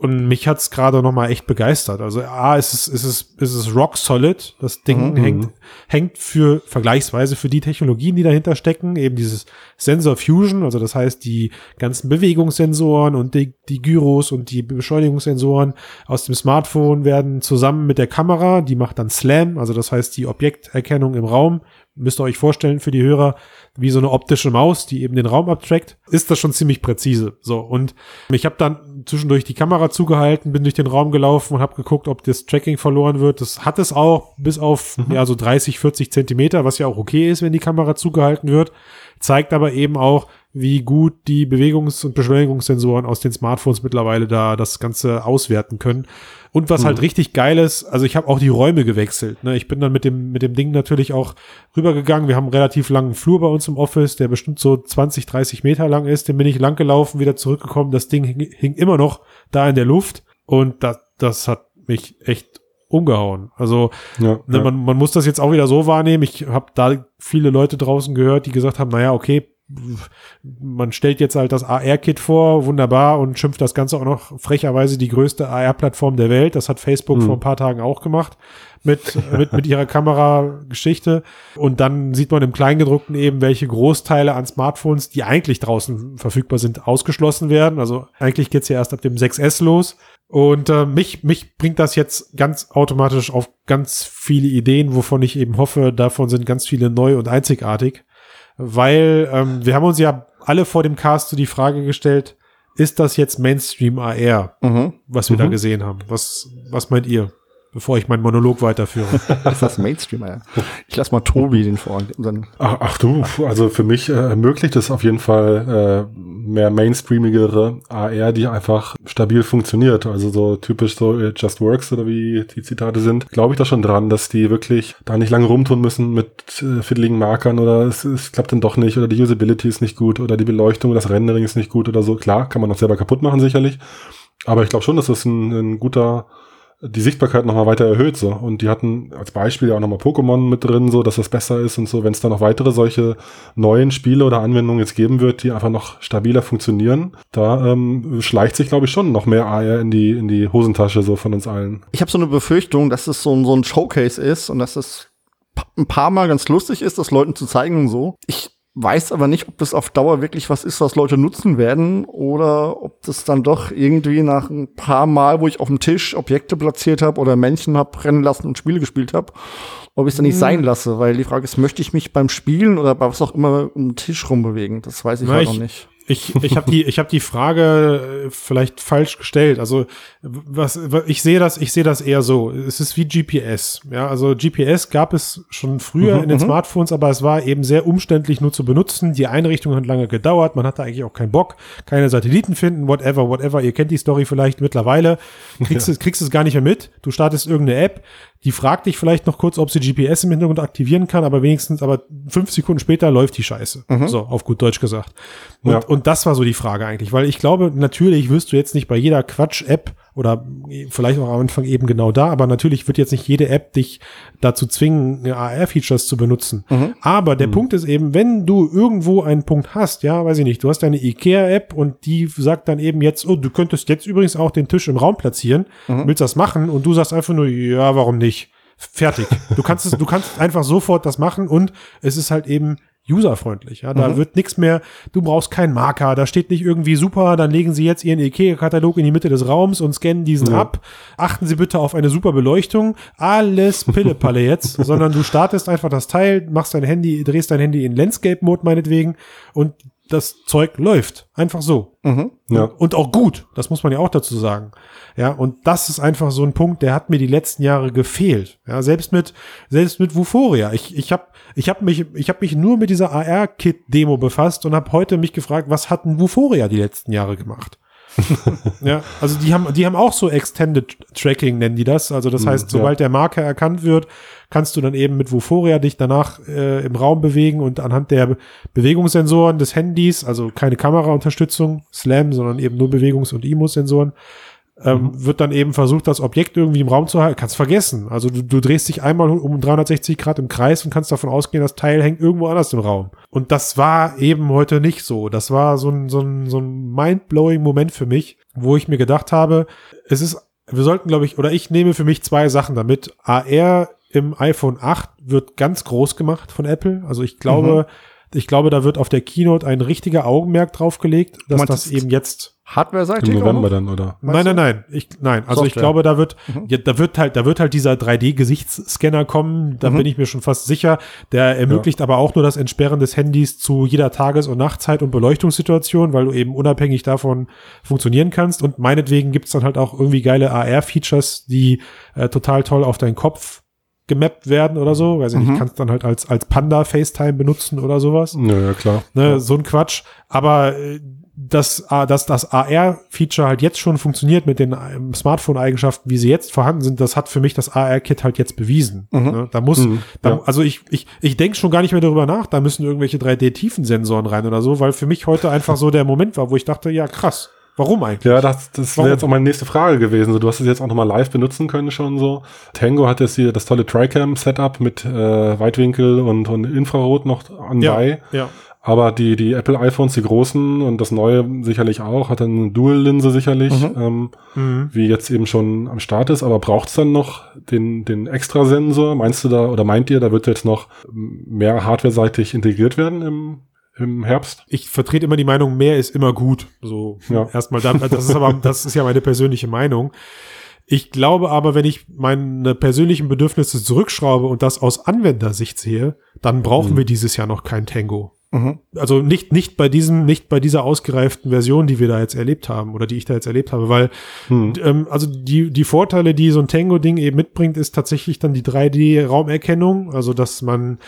Und mich hat's gerade noch mal echt begeistert. Also A, ist es, ist es, ist es rock solid. Das Ding hängt, hängt für vergleichsweise für die Technologien, die dahinter stecken, eben dieses Sensor Fusion, also das heißt die ganzen Bewegungssensoren und die, die Gyros und die Beschleunigungssensoren aus dem Smartphone werden zusammen mit der Kamera, die macht dann SLAM, also das heißt die Objekterkennung im Raum, müsst ihr euch vorstellen für die Hörer, wie so eine optische Maus, die eben den Raum abtrackt, ist das schon ziemlich präzise. So und ich habe dann zwischendurch die Kamera zugehalten, bin durch den Raum gelaufen und habe geguckt, ob das Tracking verloren wird. Das hat es auch bis auf ja so 30, 40 Zentimeter, was ja auch okay ist, wenn die Kamera zugehalten wird. Zeigt aber eben auch, wie gut die Bewegungs- und Beschleunigungssensoren aus den Smartphones mittlerweile da das Ganze auswerten können. Und was halt richtig geil ist, also ich habe auch die Räume gewechselt. Ne? Ich bin dann mit dem, mit dem Ding natürlich auch rübergegangen. Wir haben einen relativ langen Flur bei uns im Office, der bestimmt so 20, 30 Meter lang ist. Den bin ich lang gelaufen, wieder zurückgekommen. Das Ding hing, hing immer noch da in der Luft. Und das, das hat mich echt umgehauen. Also Ja, Ne, ja. man, man muss das jetzt auch wieder so wahrnehmen. Ich habe da viele Leute draußen gehört, die gesagt haben, naja, okay, man stellt jetzt halt das AR-Kit vor, wunderbar, und schimpft das Ganze auch noch frecherweise die größte AR-Plattform der Welt. Das hat Facebook vor ein paar Tagen auch gemacht mit, mit, mit ihrer Kamerageschichte. Und dann sieht man im Kleingedruckten eben, welche Großteile an Smartphones, die eigentlich draußen verfügbar sind, ausgeschlossen werden. Also eigentlich geht's ja erst ab dem 6S los. Und äh, mich, mich bringt das jetzt ganz automatisch auf ganz viele Ideen, wovon ich eben hoffe, davon sind ganz viele neu und einzigartig. Weil ähm, wir haben uns ja alle vor dem Cast so die Frage gestellt, ist das jetzt Mainstream AR, Mhm. was wir da gesehen haben? Was, was meint ihr? Bevor ich meinen Monolog weiterführe. Ist das Mainstream, ja. Ich lass mal Tobi den. Unseren Ach, ach du, also für mich äh, ermöglicht es auf jeden Fall äh, mehr mainstreamigere AR, die einfach stabil funktioniert. Also so typisch so it just works oder wie die Zitate sind. Glaube ich da schon dran, dass die wirklich da nicht lange rumtun müssen mit äh, fiddligen Markern oder es, es klappt dann doch nicht oder die Usability ist nicht gut oder die Beleuchtung das Rendering ist nicht gut oder so. Klar, kann man auch selber kaputt machen sicherlich. Aber ich glaube schon, dass das ein, ein guter die Sichtbarkeit nochmal weiter erhöht so und die hatten als Beispiel ja auch nochmal Pokémon mit drin, so dass das besser ist und so, wenn es da noch weitere solche neuen Spiele oder Anwendungen jetzt geben wird, die einfach noch stabiler funktionieren, da ähm, schleicht sich glaube ich schon noch mehr AR in die in die Hosentasche so von uns allen. Ich habe so eine Befürchtung, dass es so, ein- so ein Showcase ist und dass es ein paar Mal ganz lustig ist, das Leuten zu zeigen und so. Ich weiß aber nicht, ob das auf Dauer wirklich was ist, was Leute nutzen werden oder ob das dann doch irgendwie nach ein paar Mal, wo ich auf dem Tisch Objekte platziert habe oder Männchen habe rennen lassen und Spiele gespielt habe, ob ich es dann nicht mhm. sein lasse. Weil die Frage ist, möchte ich mich beim Spielen oder bei was auch immer um den Tisch rumbewegen? Das weiß ich Na, halt noch nicht. Ich, ich habe die, ich hab die Frage äh, vielleicht falsch gestellt. Also was, ich sehe das, ich sehe das eher so. Es ist wie GPS. Ja, also GPS gab es schon früher mhm, in den mhm. Smartphones, aber es war eben sehr umständlich nur zu benutzen. Die Einrichtung hat lange gedauert. Man hatte eigentlich auch keinen Bock, keine Satelliten finden, whatever, whatever. Ihr kennt die Story vielleicht mittlerweile. Kriegst, ja. es, kriegst es gar nicht mehr mit. Du startest irgendeine App, die fragt dich vielleicht noch kurz, ob sie GPS im Hintergrund aktivieren kann, aber wenigstens, aber fünf Sekunden später läuft die Scheiße. Mhm. So, auf gut Deutsch gesagt. Und, ja. und das war so die Frage eigentlich, weil ich glaube, natürlich wirst du jetzt nicht bei jeder Quatsch-App oder vielleicht auch am Anfang eben genau da, aber natürlich wird jetzt nicht jede App dich dazu zwingen, AR-Features zu benutzen. Mhm. Aber der mhm. Punkt ist eben, wenn du irgendwo einen Punkt hast, ja, weiß ich nicht, du hast deine IKEA-App und die sagt dann eben jetzt, oh, du könntest jetzt übrigens auch den Tisch im Raum platzieren, mhm. willst das machen und du sagst einfach nur, ja, warum nicht? Fertig. Du kannst es, du kannst einfach sofort das machen und es ist halt eben userfreundlich. Ja, da mhm. wird nichts mehr, du brauchst keinen Marker, da steht nicht irgendwie super, dann legen Sie jetzt Ihren IKEA-Katalog in die Mitte des Raums und scannen diesen ja. ab. Achten Sie bitte auf eine super Beleuchtung. Alles Pillepalle jetzt, sondern du startest einfach das Teil, machst dein Handy, drehst dein Handy in Landscape-Mode meinetwegen und das Zeug läuft. Einfach so. Mhm. Ja. Und auch gut. Das muss man ja auch dazu sagen. Ja, und das ist einfach so ein Punkt, der hat mir die letzten Jahre gefehlt. Ja, selbst mit, selbst mit Vuforia. Ich, ich habe ich hab mich, ich habe mich nur mit dieser AR-Kit-Demo befasst und habe heute mich gefragt, was hat ein Vuforia die letzten Jahre gemacht? ja, also die haben, die haben auch so Extended Tracking, nennen die das. Also das mhm, heißt, sobald der Marker erkannt wird, kannst du dann eben mit Vuforia dich danach äh, im Raum bewegen und anhand der Bewegungssensoren des Handys, also keine Kameraunterstützung, SLAM, sondern eben nur Bewegungs- und IMUS-Sensoren, ähm, mhm. wird dann eben versucht, das Objekt irgendwie im Raum zu halten. Kannst vergessen. Also du, du drehst dich einmal um 360 Grad im Kreis und kannst davon ausgehen, das Teil hängt irgendwo anders im Raum. Und das war eben heute nicht so. Das war so ein, so ein, so ein mind-blowing Moment für mich, wo ich mir gedacht habe, es ist, wir sollten, glaube ich, oder ich nehme für mich zwei Sachen damit. AR im iPhone 8 wird ganz groß gemacht von Apple. Also ich glaube, mhm. ich glaube, da wird auf der Keynote ein richtiger Augenmerk drauf gelegt, dass das eben jetzt Hardware-seitig? Im November dann, oder? Nein, nein, nein. Ich, nein. Also Software. ich glaube, da wird, mhm. ja, da wird halt, da wird halt dieser 3D-Gesichtsscanner kommen. Da mhm. bin ich mir schon fast sicher. Der ermöglicht ja. aber auch nur das Entsperren des Handys zu jeder Tages- und Nachtzeit und Beleuchtungssituation, weil du eben unabhängig davon funktionieren kannst. Und meinetwegen gibt's dann halt auch irgendwie geile AR-Features, die äh, total toll auf deinen Kopf gemappt werden oder so. Weiß ich mhm. nicht, kannst dann halt als, als Panda FaceTime benutzen oder sowas. Ja, ja klar. Ne, ja. So ein Quatsch. Aber äh, dass, dass das AR-Feature halt jetzt schon funktioniert mit den ähm, Smartphone-Eigenschaften, wie sie jetzt vorhanden sind, das hat für mich das AR-Kit halt jetzt bewiesen. Mhm. Ne? Da muss, mhm, da, ja. also ich, ich, ich denke schon gar nicht mehr darüber nach, da müssen irgendwelche 3D-Tiefensensoren rein oder so, weil für mich heute einfach so der Moment war, wo ich dachte, ja krass, Warum eigentlich? Ja, das, das wäre jetzt auch meine nächste Frage gewesen. du hast es jetzt auch nochmal live benutzen können schon so. Tango hat jetzt hier das tolle Tricam-Setup mit äh, Weitwinkel und, und Infrarot noch anbei. Ja, ja. Aber die, die Apple iPhones, die großen und das neue sicherlich auch, hat dann eine Dual-Linse sicherlich, mhm. Ähm, mhm. wie jetzt eben schon am Start ist. Aber braucht es dann noch den, den Extrasensor? Meinst du da, oder meint ihr, da wird jetzt noch mehr hardware-seitig integriert werden im, im Herbst? Ich vertrete immer die Meinung, mehr ist immer gut. So, ja. erstmal, da, das ist aber, das ist ja meine persönliche Meinung. Ich glaube aber, wenn ich meine persönlichen Bedürfnisse zurückschraube und das aus Anwendersicht sehe, dann brauchen mhm. wir dieses Jahr noch kein Tango. Mhm. Also nicht, nicht bei diesem, nicht bei dieser ausgereiften Version, die wir da jetzt erlebt haben oder die ich da jetzt erlebt habe, weil mhm. ähm, also die, die Vorteile, die so ein Tango-Ding eben mitbringt, ist tatsächlich dann die 3D-Raumerkennung, also dass man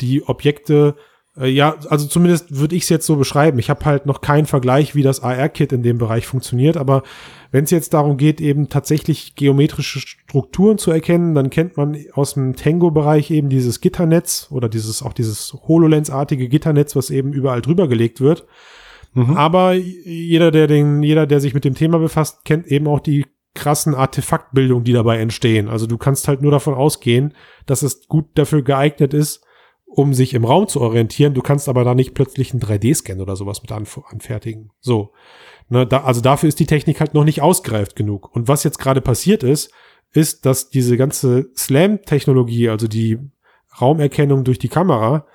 die Objekte ja, also zumindest würde ich es jetzt so beschreiben. Ich habe halt noch keinen Vergleich, wie das AR-Kit in dem Bereich funktioniert, aber wenn es jetzt darum geht, eben tatsächlich geometrische Strukturen zu erkennen, dann kennt man aus dem Tango-Bereich eben dieses Gitternetz oder dieses auch dieses HoloLens-artige Gitternetz, was eben überall drüber gelegt wird. Mhm. Aber jeder, der den, jeder, der sich mit dem Thema befasst, kennt eben auch die krassen Artefaktbildungen, die dabei entstehen. Also du kannst halt nur davon ausgehen, dass es gut dafür geeignet ist, um sich im Raum zu orientieren. Du kannst aber da nicht plötzlich einen 3D-Scan oder sowas mit anf anfertigen. So. Ne, da, also dafür ist die Technik halt noch nicht ausgereift genug. Und was jetzt gerade passiert ist, ist, dass diese ganze Slam-Technologie, also die Raumerkennung durch die Kamera,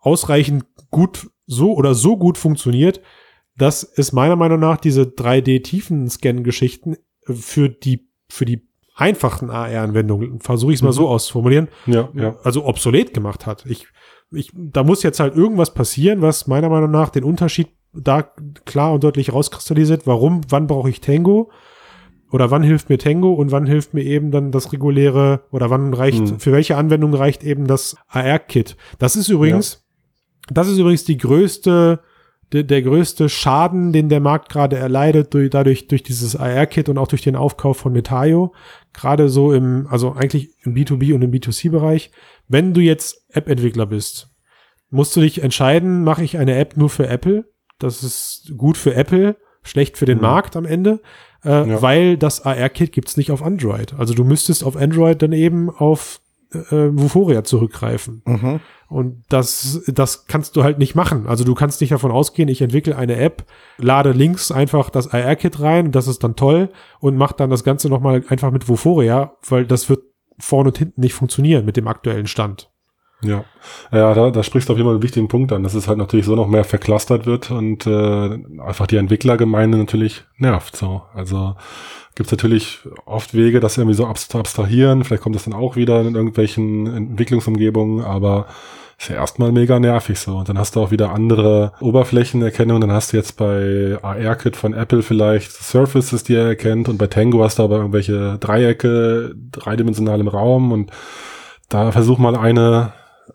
ausreichend gut so oder so gut funktioniert, dass es meiner Meinung nach diese 3D-Tiefenscan-Geschichten für die, für die einfachen AR-Anwendungen, versuche ich es mal Mhm. so auszuformulieren, Ja, ja. also obsolet gemacht hat. Ich, ich, da muss jetzt halt irgendwas passieren, was meiner Meinung nach den Unterschied da klar und deutlich rauskristallisiert. Warum, wann brauche ich Tango? Oder wann hilft mir Tango und wann hilft mir eben dann das reguläre oder wann reicht, Mhm. für welche Anwendung reicht eben das AR-Kit? Das ist übrigens, das ist übrigens die größte, der, der größte Schaden, den der Markt gerade erleidet, durch, dadurch, durch dieses AR-Kit und auch durch den Aufkauf von Metaio. Gerade so im, also eigentlich im B2B und im B2C-Bereich. Wenn du jetzt App-Entwickler bist, musst du dich entscheiden, mache ich eine App nur für Apple? Das ist gut für Apple, schlecht für den Mhm. Markt am Ende, äh, Ja. weil das AR-Kit gibt's nicht auf Android. Also du müsstest auf Android dann eben auf äh, Vuforia zurückgreifen. Mhm. Und das, das kannst du halt nicht machen. Also du kannst nicht davon ausgehen, ich entwickle eine App, lade links einfach das AR-Kit rein, das ist dann toll und mach dann das Ganze nochmal einfach mit Vuforia, weil das wird vorne und hinten nicht funktionieren mit dem aktuellen Stand. Ja, ja da, da sprichst du auf jeden Fall einen wichtigen Punkt an, dass es halt natürlich so noch mehr verklustert wird und äh, einfach die Entwicklergemeinde natürlich nervt. So, also gibt's natürlich oft Wege, das irgendwie so abstrahieren. Vielleicht kommt das dann auch wieder in irgendwelchen Entwicklungsumgebungen, aber ist ja erstmal mega nervig so. Und dann hast du auch wieder andere Oberflächenerkennung. Dann hast du jetzt bei AR-Kit von Apple vielleicht Surfaces, die er erkennt. Und bei Tango hast du aber irgendwelche Dreiecke, dreidimensional im Raum. Und da versuch mal eine,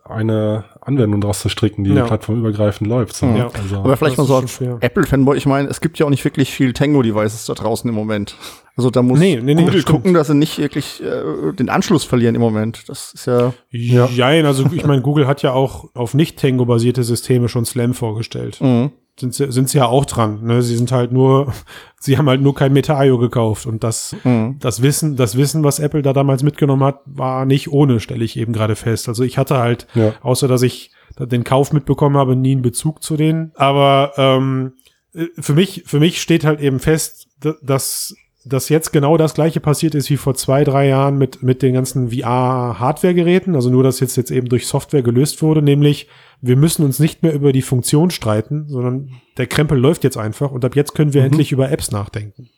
eine Anwendung draus zu stricken, die Ja. plattformübergreifend läuft. So. Ja. Also, Aber vielleicht mal so als. Apple-Fanboy, ich meine, es gibt ja auch nicht wirklich viel Tango-Devices da draußen im Moment. Also da muss Nee, nee, nee, Google das gucken, dass sie nicht wirklich äh, den Anschluss verlieren im Moment. Das ist ja. Ja. Jein, also ich meine, Google hat ja auch auf nicht Tango-basierte Systeme schon Slam vorgestellt. Mhm. Sind sie, sind sie ja auch dran. Ne? Sie sind halt nur, sie haben halt nur kein Meta.io gekauft und das, Mhm. das Wissen, das Wissen, was Apple da damals mitgenommen hat, war nicht ohne, stelle ich eben gerade fest. Also ich hatte halt, Ja. außer dass ich den Kauf mitbekommen habe, nie einen Bezug zu denen. Aber ähm, äh, für mich, für mich steht halt eben fest, dass dass jetzt genau das gleiche passiert ist wie vor zwei, drei Jahren mit, mit den ganzen VR-Hardware-Geräten, also nur, dass jetzt, jetzt eben durch Software gelöst wurde, nämlich wir müssen uns nicht mehr über die Funktion streiten, sondern der Krempel läuft jetzt einfach und ab jetzt können wir Mhm. endlich über Apps nachdenken.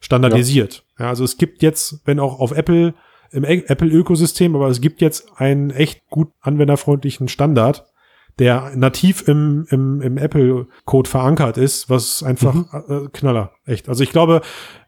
Standardisiert. Ja. also es gibt jetzt, wenn auch auf Apple, im Apple-Ökosystem, aber es gibt jetzt einen echt gut anwenderfreundlichen Standard, der nativ im, im, im Apple-Code verankert ist, was einfach äh, Knaller, echt. Also ich glaube,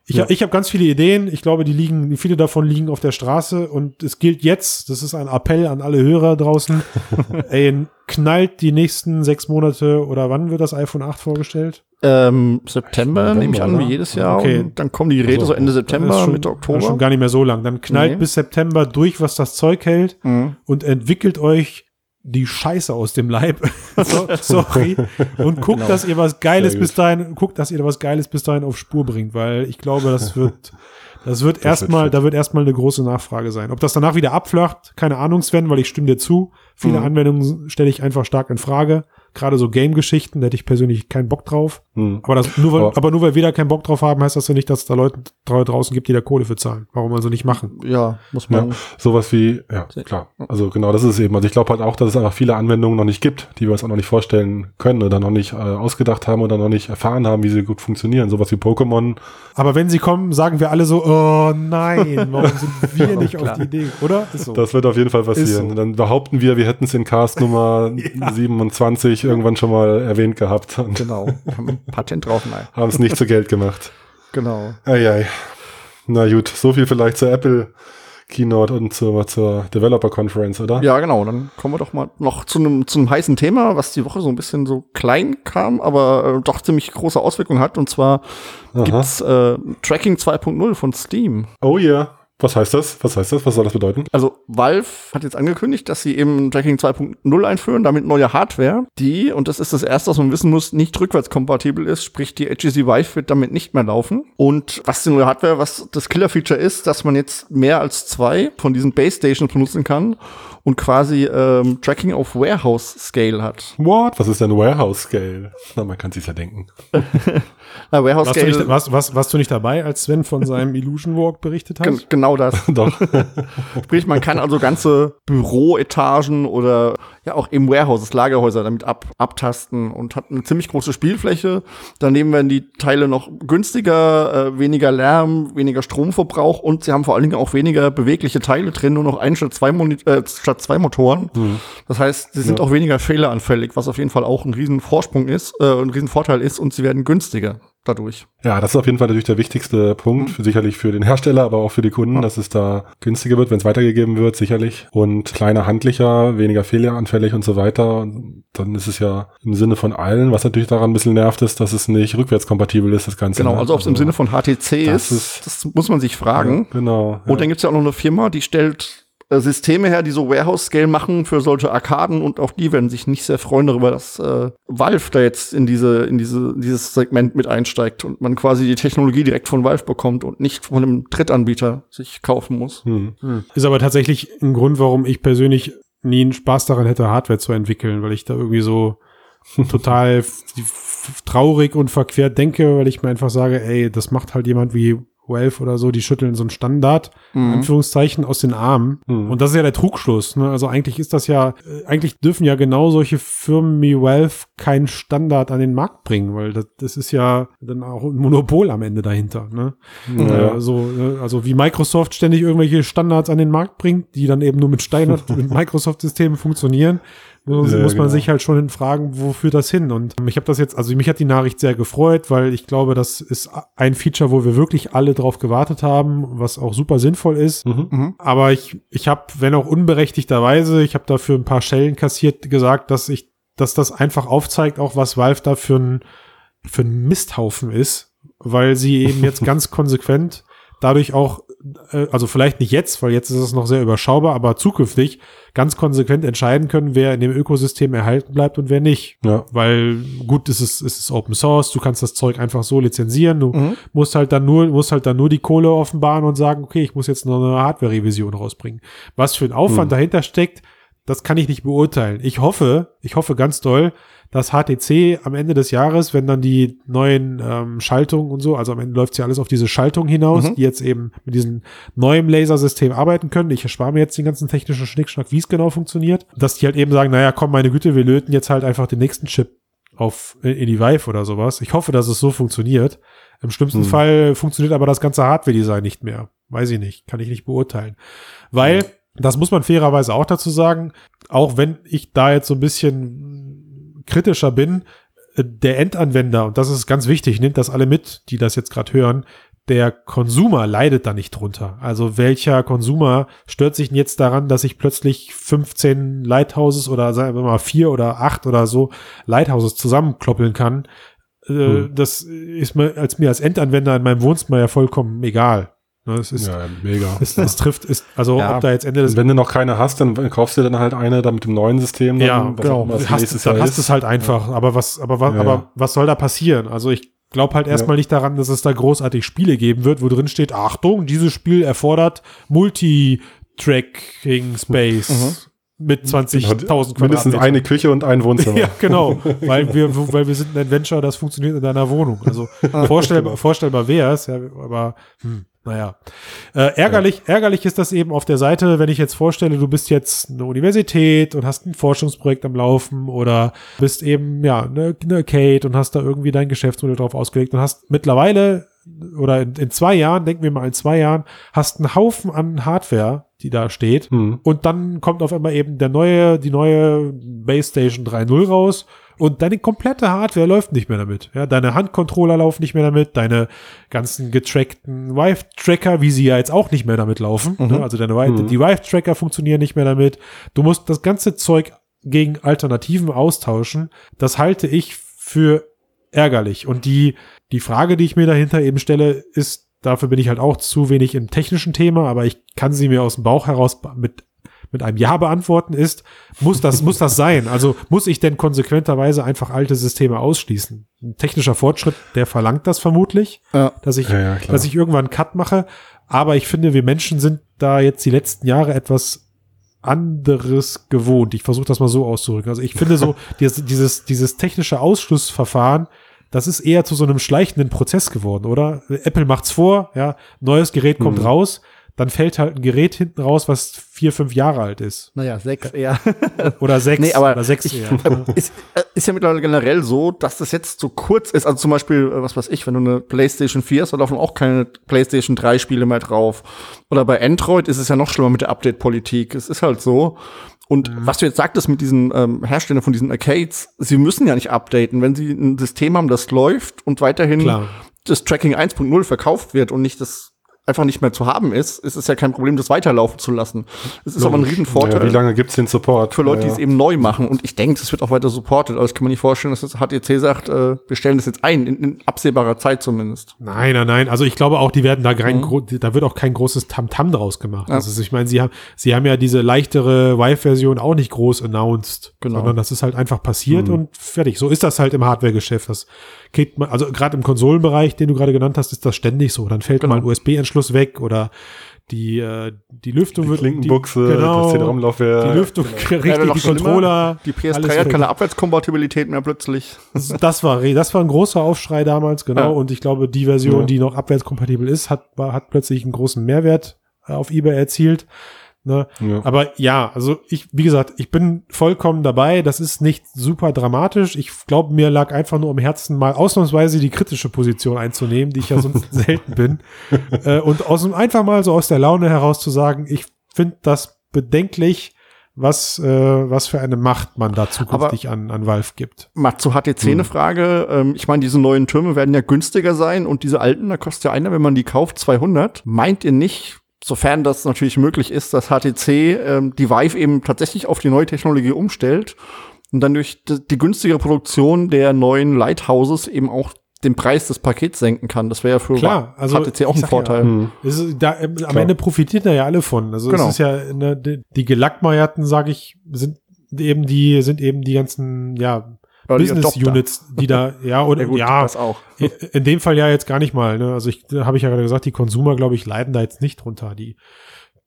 ich, Ja. ich habe ganz viele Ideen. Ich glaube, die liegen, viele davon liegen auf der Straße und es gilt jetzt, das ist ein Appell an alle Hörer draußen, ey, knallt die nächsten sechs Monate oder wann wird das iPhone 8 vorgestellt? Ähm, September November, nehme ich an, wie jedes Jahr. Okay. Und dann kommen die Geräte Also, so Ende September, schon, Mitte ist schon Oktober. gar nicht mehr so lang. Dann knallt Nee. bis September durch, was das Zeug hält Mhm. und entwickelt euch die Scheiße aus dem Leib. so, sorry. Und guckt, Genau. dass ihr was Geiles bis dahin, guckt, dass ihr was Geiles bis dahin auf Spur bringt, weil ich glaube, das wird, das wird erstmal, da wird erstmal eine große Nachfrage sein. Ob das danach wieder abflacht, keine Ahnung, Sven, weil ich stimme dir zu. Viele Mhm. Anwendungen stelle ich einfach stark in Frage. Gerade so Game-Geschichten, da hätte ich persönlich keinen Bock drauf. Hm. Aber, das, nur weil, Aber- aber nur weil wir da keinen Bock drauf haben, heißt das ja nicht, dass es da Leute dra- draußen gibt, die da Kohle für zahlen. Warum also nicht machen? Ja, muss Ja, man. sowas wie, ja, klar. Also genau, das ist es eben. Also ich glaube halt auch, dass es einfach viele Anwendungen noch nicht gibt, die wir uns auch noch nicht vorstellen können oder noch nicht äh, ausgedacht haben oder noch nicht erfahren haben, wie sie gut funktionieren. Sowas wie Pokémon. Aber wenn sie kommen, sagen wir alle so, oh nein, warum sind wir nicht auf die Idee, oder? Ist so. Das wird auf jeden Fall passieren. so. Dann behaupten wir, wir hätten es in Cast Nummer 27 irgendwann schon mal erwähnt gehabt Genau. Patent drauf, nein. haben es nicht zu Geld gemacht. Genau. Eieiei. Na gut, so viel vielleicht zur Apple Keynote und zur, zur Developer Conference, oder? Ja, genau. Dann kommen wir doch mal noch zu einem zu einem heißen Thema, was die Woche so ein bisschen so klein kam, aber äh, doch ziemlich große Auswirkungen hat. Und zwar Aha. gibt's äh, Tracking 2.0 von Steam. Oh yeah. Was heißt das? Was heißt das? Was soll das bedeuten? Also Valve hat jetzt angekündigt, dass sie eben Tracking 2.0 einführen, damit neue Hardware, die, und das ist das erste, was man wissen muss, nicht rückwärtskompatibel ist, sprich die HTC Vive wird damit nicht mehr laufen. Und was die neue Hardware, was das Killer-Feature ist, dass man jetzt mehr als zwei von diesen Base Stations benutzen kann und quasi ähm, Tracking auf Warehouse-Scale hat. What? Was ist denn Warehouse Scale? Na, man kann sich's ja denken. Na, Warst du, Warehouse-Scale nicht, warst, warst, warst du nicht dabei, als Sven von seinem Illusion Walk berichtet hat? Gen genau, genau das. Doch. Sprich, man kann also ganze Büroetagen oder ja auch eben Warehouses, Lagerhäuser damit ab, abtasten und hat eine ziemlich große Spielfläche. Daneben werden die Teile noch günstiger, äh, weniger Lärm, weniger Stromverbrauch und sie haben vor allen Dingen auch weniger bewegliche Teile drin, nur noch ein statt zwei, Moni äh, statt zwei Motoren. Mhm. Das heißt, sie sind Ja. auch weniger fehleranfällig, was auf jeden Fall auch ein riesen Vorsprung ist, äh, ein riesen Vorteil ist und sie werden günstiger dadurch. Ja, das ist auf jeden Fall natürlich der wichtigste Punkt, für, sicherlich für den Hersteller, aber auch für die Kunden, dass es da günstiger wird, wenn es weitergegeben wird, sicherlich. Und kleiner, handlicher, weniger fehleranfällig und so weiter. Und dann ist es ja im Sinne von allen, was natürlich daran ein bisschen nervt, ist, dass es nicht rückwärtskompatibel ist, das Ganze. Genau, ne? also ob es im Sinne von HTC das ist, ist- das muss man sich fragen. Ja, genau. Und dann gibt's ja auch noch eine Firma, die stellt Systeme her, die so Warehouse-Scale machen für solche Arkaden und auch die werden sich nicht sehr freuen darüber, dass äh, Valve da jetzt in diese in diese dieses Segment mit einsteigt und man quasi die Technologie direkt von Valve bekommt und nicht von einem Drittanbieter sich kaufen muss. Hm. Ist aber tatsächlich ein Grund, warum ich persönlich nie einen Spaß daran hätte, Hardware zu entwickeln, weil ich da irgendwie so total traurig und verquert denke, weil ich mir einfach sage, ey, das macht halt jemand wie Valve oder so, die schütteln so einen Standard, in Anführungszeichen, aus den Armen. Mhm. Und das ist ja der Trugschluss. Ne? Also eigentlich ist das ja, äh, eigentlich dürfen ja genau solche Firmen wie Valve keinen Standard an den Markt bringen, weil das, das ist ja dann auch ein Monopol am Ende dahinter. Ne? Ja. Äh, so, äh, also wie Microsoft ständig irgendwelche Standards an den Markt bringt, die dann eben nur mit Steiner, mit Microsoft-Systemen funktionieren, muss, Ja, muss man genau. sich halt schon fragen, wofür das hin? Und ähm, ich habe das jetzt, also mich hat die Nachricht sehr gefreut, weil ich glaube, das ist ein Feature, wo wir wirklich alle drauf gewartet haben, was auch super sinnvoll ist. Mhm. Aber ich, ich habe, wenn auch unberechtigterweise, ich habe dafür ein paar Schellen kassiert, gesagt, dass ich, dass das einfach aufzeigt, auch was Valve da für ein, für ein Misthaufen ist, weil sie eben jetzt ganz konsequent dadurch auch, also vielleicht nicht jetzt, weil jetzt ist es noch sehr überschaubar, aber zukünftig ganz konsequent entscheiden können, wer in dem Ökosystem erhalten bleibt und wer nicht. Ja. Weil gut, es ist, es ist Open Source, du kannst das Zeug einfach so lizenzieren, du Mhm. musst halt dann nur, musst halt dann nur die Kohle offenbaren und sagen, okay, ich muss jetzt noch eine Hardware-Revision rausbringen. Was für ein Aufwand Hm. dahinter steckt, das kann ich nicht beurteilen. Ich hoffe, ich hoffe ganz doll, dass HTC am Ende des Jahres, wenn dann die neuen ähm, Schaltungen und so, also am Ende läuft ja alles auf diese Schaltung hinaus, Mhm. die jetzt eben mit diesem neuen Lasersystem arbeiten können. Ich erspare mir jetzt den ganzen technischen Schnickschnack, wie es genau funktioniert, dass die halt eben sagen, naja, komm, meine Güte, wir löten jetzt halt einfach den nächsten Chip auf in in die Vive oder sowas. Ich hoffe, dass es so funktioniert. Im schlimmsten Hm. Fall funktioniert aber das ganze Hardware-Design nicht mehr. Weiß ich nicht, kann ich nicht beurteilen. Weil, das muss man fairerweise auch dazu sagen, auch wenn ich da jetzt so ein bisschen kritischer bin, äh, der Endanwender, und das ist ganz wichtig, nimmt das alle mit, die das jetzt gerade hören, der Konsumer leidet da nicht drunter. Also welcher Konsumer stört sich denn jetzt daran, dass ich plötzlich 15 Lighthouses oder sagen wir mal vier oder acht oder so Lighthouses zusammenkloppeln kann? Äh, Hm. Das ist mir als mir als Endanwender in meinem Wohnzimmer ja vollkommen egal. Ne, Es ist, Ja, mega. es, es trifft, ist, also Ja. ob da jetzt Ende des Und wenn du noch keine hast, dann kaufst du dann halt eine da mit dem neuen System. Dann, ja, genau. immer Hast, dann hast du es halt einfach. Aber was, aber was, Ja, aber ja. was soll da passieren? Also ich glaube halt erstmal nicht daran, dass es da großartig Spiele geben wird, wo drin steht, Achtung, dieses Spiel erfordert Multi-Tracking Space mit 20.000 Mindestens Quadratmetern. eine Küche und ein Wohnzimmer. Ja, genau, weil wir, weil wir sind ein Adventure, das funktioniert in deiner Wohnung. Also vorstellbar, vorstellbar wäre es, ja, aber hm, naja. Äh, ärgerlich, ärgerlich ist das eben auf der Seite, wenn ich jetzt vorstelle, du bist jetzt eine Universität und hast ein Forschungsprojekt am Laufen oder bist eben, ja, eine, eine Kate und hast da irgendwie dein Geschäftsmodell drauf ausgelegt und hast mittlerweile oder in, in zwei Jahren, denken wir mal in zwei Jahren, hast einen Haufen an Hardware, die da steht. Hm. Und dann kommt auf einmal eben der neue, die neue Base Station 3.0 raus und deine komplette Hardware läuft nicht mehr damit. Ja, deine Handcontroller laufen nicht mehr damit, deine ganzen getrackten Vive-Tracker, wie sie ja jetzt auch nicht mehr damit laufen. Ne? Also deine Mhm. die Vive-Tracker funktionieren nicht mehr damit. Du musst das ganze Zeug gegen Alternativen austauschen. Das halte ich für ärgerlich. Und die, die Frage, die ich mir dahinter eben stelle, ist, dafür bin ich halt auch zu wenig im technischen Thema, aber ich kann sie mir aus dem Bauch heraus mit mit einem Ja beantworten ist, muss das, muss das sein? Also muss ich denn konsequenterweise einfach alte Systeme ausschließen? Ein technischer Fortschritt, der verlangt das vermutlich, Ja. dass ich, Ja, ja, dass ich irgendwann einen Cut mache. Aber ich finde, wir Menschen sind da jetzt die letzten Jahre etwas anderes gewohnt. Ich versuche das mal so auszudrücken. Also ich finde so, dieses, dieses, dieses technische Ausschlussverfahren, das ist eher zu so einem schleichenden Prozess geworden, oder? Apple macht's vor, ja, neues Gerät kommt Mhm. raus, dann fällt halt ein Gerät hinten raus, was vier, fünf Jahre alt ist. Naja, sechs eher. Oder sechs Nee, aber oder sechs ich, eher. ist, äh, ist ja mittlerweile generell so, dass das jetzt so kurz ist. Also zum Beispiel, äh, was weiß ich, wenn du eine PlayStation 4 hast, da laufen auch keine PlayStation 3 Spiele mehr drauf. Oder bei Android ist es ja noch schlimmer mit der Update-Politik. Es ist halt so. Und Mhm. was du jetzt sagtest mit diesen ähm, Herstellern von diesen Arcades, sie müssen ja nicht updaten. Wenn sie ein System haben, das läuft und weiterhin Klar. das Tracking 1.0 verkauft wird und nicht das einfach nicht mehr zu haben ist, ist es ja kein Problem, das weiterlaufen zu lassen. Es ist aber ein Riesenvorteil Ja, wie lange gibt's den Support? für Leute, die ja. es eben neu machen. Und ich denke, das wird auch weiter supported. Aber ich kann mir nicht vorstellen, dass das HTC sagt, äh, wir stellen das jetzt ein, in, in absehbarer Zeit zumindest. Nein, nein, nein. Also ich glaube auch, die werden da Mhm. kein, gro- da wird auch kein großes Tamtam draus gemacht. Also ich meine, sie haben, sie haben ja diese leichtere Vive-Version auch nicht groß announced, Genau. sondern das ist halt einfach passiert Mhm. und fertig. So ist das halt im Hardware-Geschäft. Das kriegt man, also gerade im Konsolenbereich, den du gerade genannt hast, ist das ständig so. Dann fällt Genau. mal ein USB-Anschluss weg oder die, äh, die Lüftung die wird, Klinkenbuchse, die, genau, das CD-ROM-Laufwerk. die Lüftung, Ja, richtig, die. Controller. Die PS3 alles hat weg. keine Abwärtskompatibilität mehr plötzlich. Das war, re- das war ein großer Aufschrei damals, genau. Ja. Und ich glaube, die Version, Ja. die noch abwärtskompatibel ist, hat, war, hat plötzlich einen großen Mehrwert äh, auf eBay erzielt. Ne? Ja. Aber ja, also ich, wie gesagt, ich bin vollkommen dabei. Das ist nicht super dramatisch. Ich glaube, mir lag einfach nur am Herzen, mal ausnahmsweise die kritische Position einzunehmen, die ich ja sonst selten bin. Äh, und aus, dem- einfach mal so aus der Laune heraus zu sagen, ich finde das bedenklich, was, äh, was für eine Macht man da zukünftig an, an Valve gibt. Mal zu HTC eine Frage. Ähm, ich meine, diese neuen Türme werden ja günstiger sein und diese alten, da kostet ja einer, wenn man die kauft, 200. Meint ihr nicht, sofern das natürlich möglich ist, dass HTC ähm, die Vive eben tatsächlich auf die neue Technologie umstellt und dann durch die, die günstigere Produktion der neuen Lighthouses eben auch den Preis des Pakets senken kann? Das wäre ja für Klar, also HTC auch ein Vorteil. Ja, Hm. ist, da, am Klar. Ende profitieren da ja alle von. Also Genau. es ist ja ne, die, die Gelackmeierten, sage ich, sind eben die sind eben die ganzen ja Early Business Adopter. Units, die da ja oder Ja, gut, ja das auch. in- dem Fall ja jetzt gar nicht mal. Ne? Also ich habe ich ja gerade gesagt, die Konsumer glaube ich leiden da jetzt nicht drunter. Die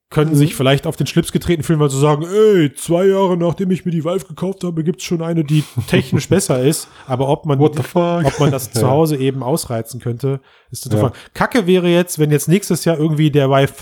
können sich vielleicht auf den Schlips getreten fühlen, weil sie sagen, ey, zwei Jahre nachdem ich mir die Valve gekauft habe, gibt's schon eine, die technisch besser ist. Aber ob man ob man das zu. Hause eben ausreizen könnte, ist zu Ja. Kacke wäre jetzt, wenn jetzt nächstes Jahr irgendwie der Vive,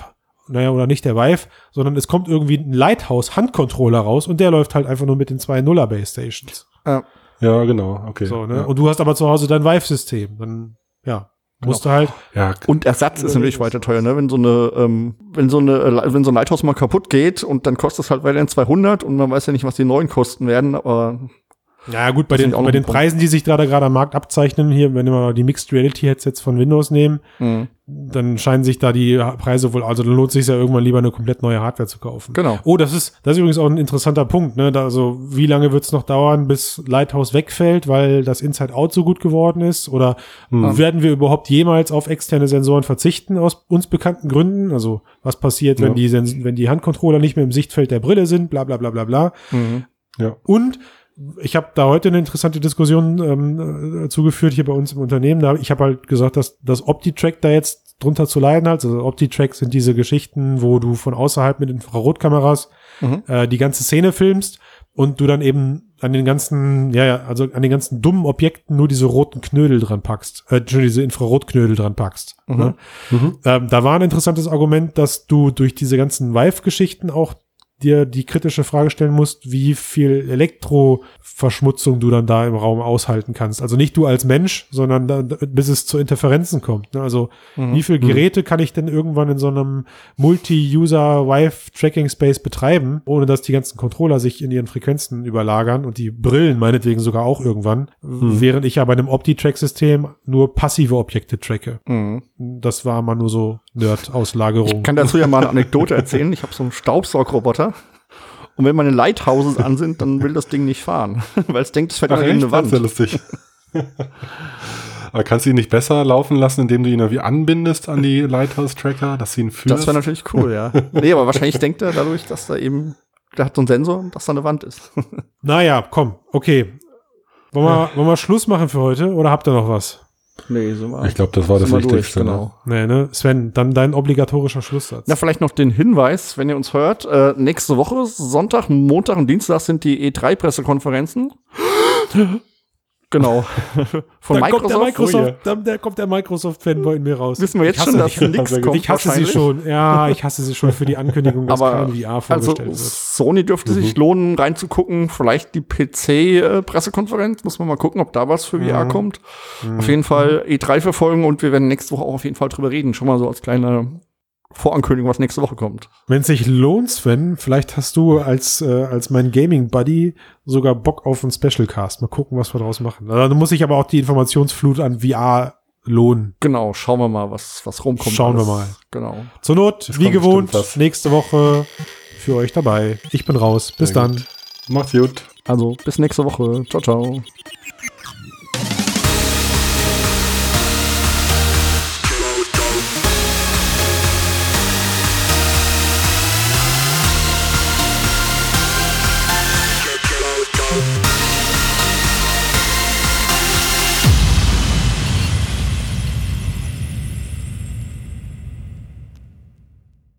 naja, oder nicht der Vive, sondern es kommt irgendwie ein Lighthouse-Handcontroller raus und der läuft halt einfach nur mit den zwei Nuller Base Stations. Ja. Ja, genau, okay. So, ne? ja. Und du hast aber zu Hause dein Vive-System. Dann, ja, musst du halt, ja, Und Ersatz ist natürlich weiter teuer, ne? Wenn so eine, ähm, wenn so eine, äh, wenn so ein Lighthouse mal kaputt geht und dann kostet es halt weiterhin 200 und man weiß ja nicht, was die neuen kosten werden, aber ja gut, bei den, bei den. Preisen, die sich gerade gerade am Markt abzeichnen, hier, wenn wir mal die Mixed Reality Headsets von Windows nehmen, mh, dann scheinen sich da die Preise wohl, also dann lohnt es sich ja irgendwann lieber eine komplett neue Hardware zu kaufen. genau. Oh, das ist, das ist übrigens auch ein interessanter Punkt. Ne? Da, also, wie lange wird es noch dauern, bis Lighthouse wegfällt, weil das Inside Out so gut geworden ist? Oder werden wir überhaupt jemals auf externe Sensoren verzichten aus uns bekannten Gründen? Also, was passiert, wenn Ja. die, Sens wenn die Handcontroller nicht mehr im Sichtfeld der Brille sind? Bla bla bla bla bla. Mhm. ja. Und ich habe da heute eine interessante Diskussion ähm, äh, zugeführt hier bei uns im Unternehmen. Da ich habe halt gesagt, dass das OptiTrack da jetzt drunter zu leiden hat. Also OptiTrack sind diese Geschichten, wo du von außerhalb mit Infrarotkameras Mhm. äh, die ganze Szene filmst und du dann eben an den ganzen, ja, ja, also an den ganzen dummen Objekten nur diese roten Knödel dran packst, äh, diese Infrarotknödel dran packst. Ne? Mhm. Ähm, da war ein interessantes Argument, dass du durch diese ganzen Vive-Geschichten auch dir die kritische Frage stellen musst, wie viel Elektroverschmutzung du dann da im Raum aushalten kannst. Also nicht du als Mensch, sondern da, bis es zu Interferenzen kommt. Ne? Also wie viele Geräte kann ich denn irgendwann in so einem Multi-User Vive-Tracking-Space betreiben, ohne dass die ganzen Controller sich in ihren Frequenzen überlagern und die Brillen meinetwegen sogar auch irgendwann, während ich ja bei einem Opti-Track-System nur passive Objekte tracke. Mhm. Das war mal nur so Nerd-Auslagerung. Ich kann dazu ja mal eine Anekdote erzählen. Ich habe so einen Staubsaugroboter. Und wenn meine Lighthouses an sind, dann will das Ding nicht fahren, weil es denkt, es fährt Ach, gegen eine Das ist ja Wand. lustig. Aber kannst du ihn nicht besser laufen lassen, indem du ihn irgendwie anbindest an die Lighthouse-Tracker, dass sie ihn führst? Das wäre natürlich cool, ja. Nee, aber wahrscheinlich denkt er dadurch, dass da eben, der hat so einen Sensor, dass da eine Wand ist. Naja, komm, okay. Wollen wir, wollen wir Schluss machen für heute oder habt ihr noch was? Nee, so mal. Ich glaube, das war das sind wir durch, Wichtigste. genau. Nee, ne? Sven, dann dein obligatorischer Schlusssatz. Na, vielleicht noch den Hinweis, wenn ihr uns hört, äh, nächste Woche, Sonntag, Montag und Dienstag sind die E3-Pressekonferenzen. Genau. Von da Microsoft. Kommt der Microsoft, oh, yeah. da, kommt der Microsoft-Fanboy in mir raus. Wissen wir jetzt schon, dass nichts kommt. Ich hasse sie schon. Ja, ich hasse sie schon für die Ankündigung, dass Aber keine VR vorgestellt also, wird. Sony dürfte mhm. sich lohnen, reinzugucken. Vielleicht die PC-Pressekonferenz. Muss man mal gucken, ob da was für VR mhm. kommt. Mhm. Auf jeden Fall E3 verfolgen und wir werden nächste Woche auch auf jeden Fall drüber reden. Schon mal so als kleine Vorankündigung, was nächste Woche kommt. Wenn es sich lohnt, Sven, vielleicht hast du als, äh, als mein Gaming-Buddy sogar Bock auf einen Special-Cast. Mal gucken, was wir daraus machen. Also, da muss ich aber auch die Informationsflut an VR lohnen. Genau, schauen wir mal, was, was rumkommt. Schauen alles. wir mal. Genau. Zur Not, das wie gewohnt, nächste Woche für euch dabei. Ich bin raus. Bis Sehr dann. Gut. Macht's gut. Also, bis nächste Woche. Ciao, ciao.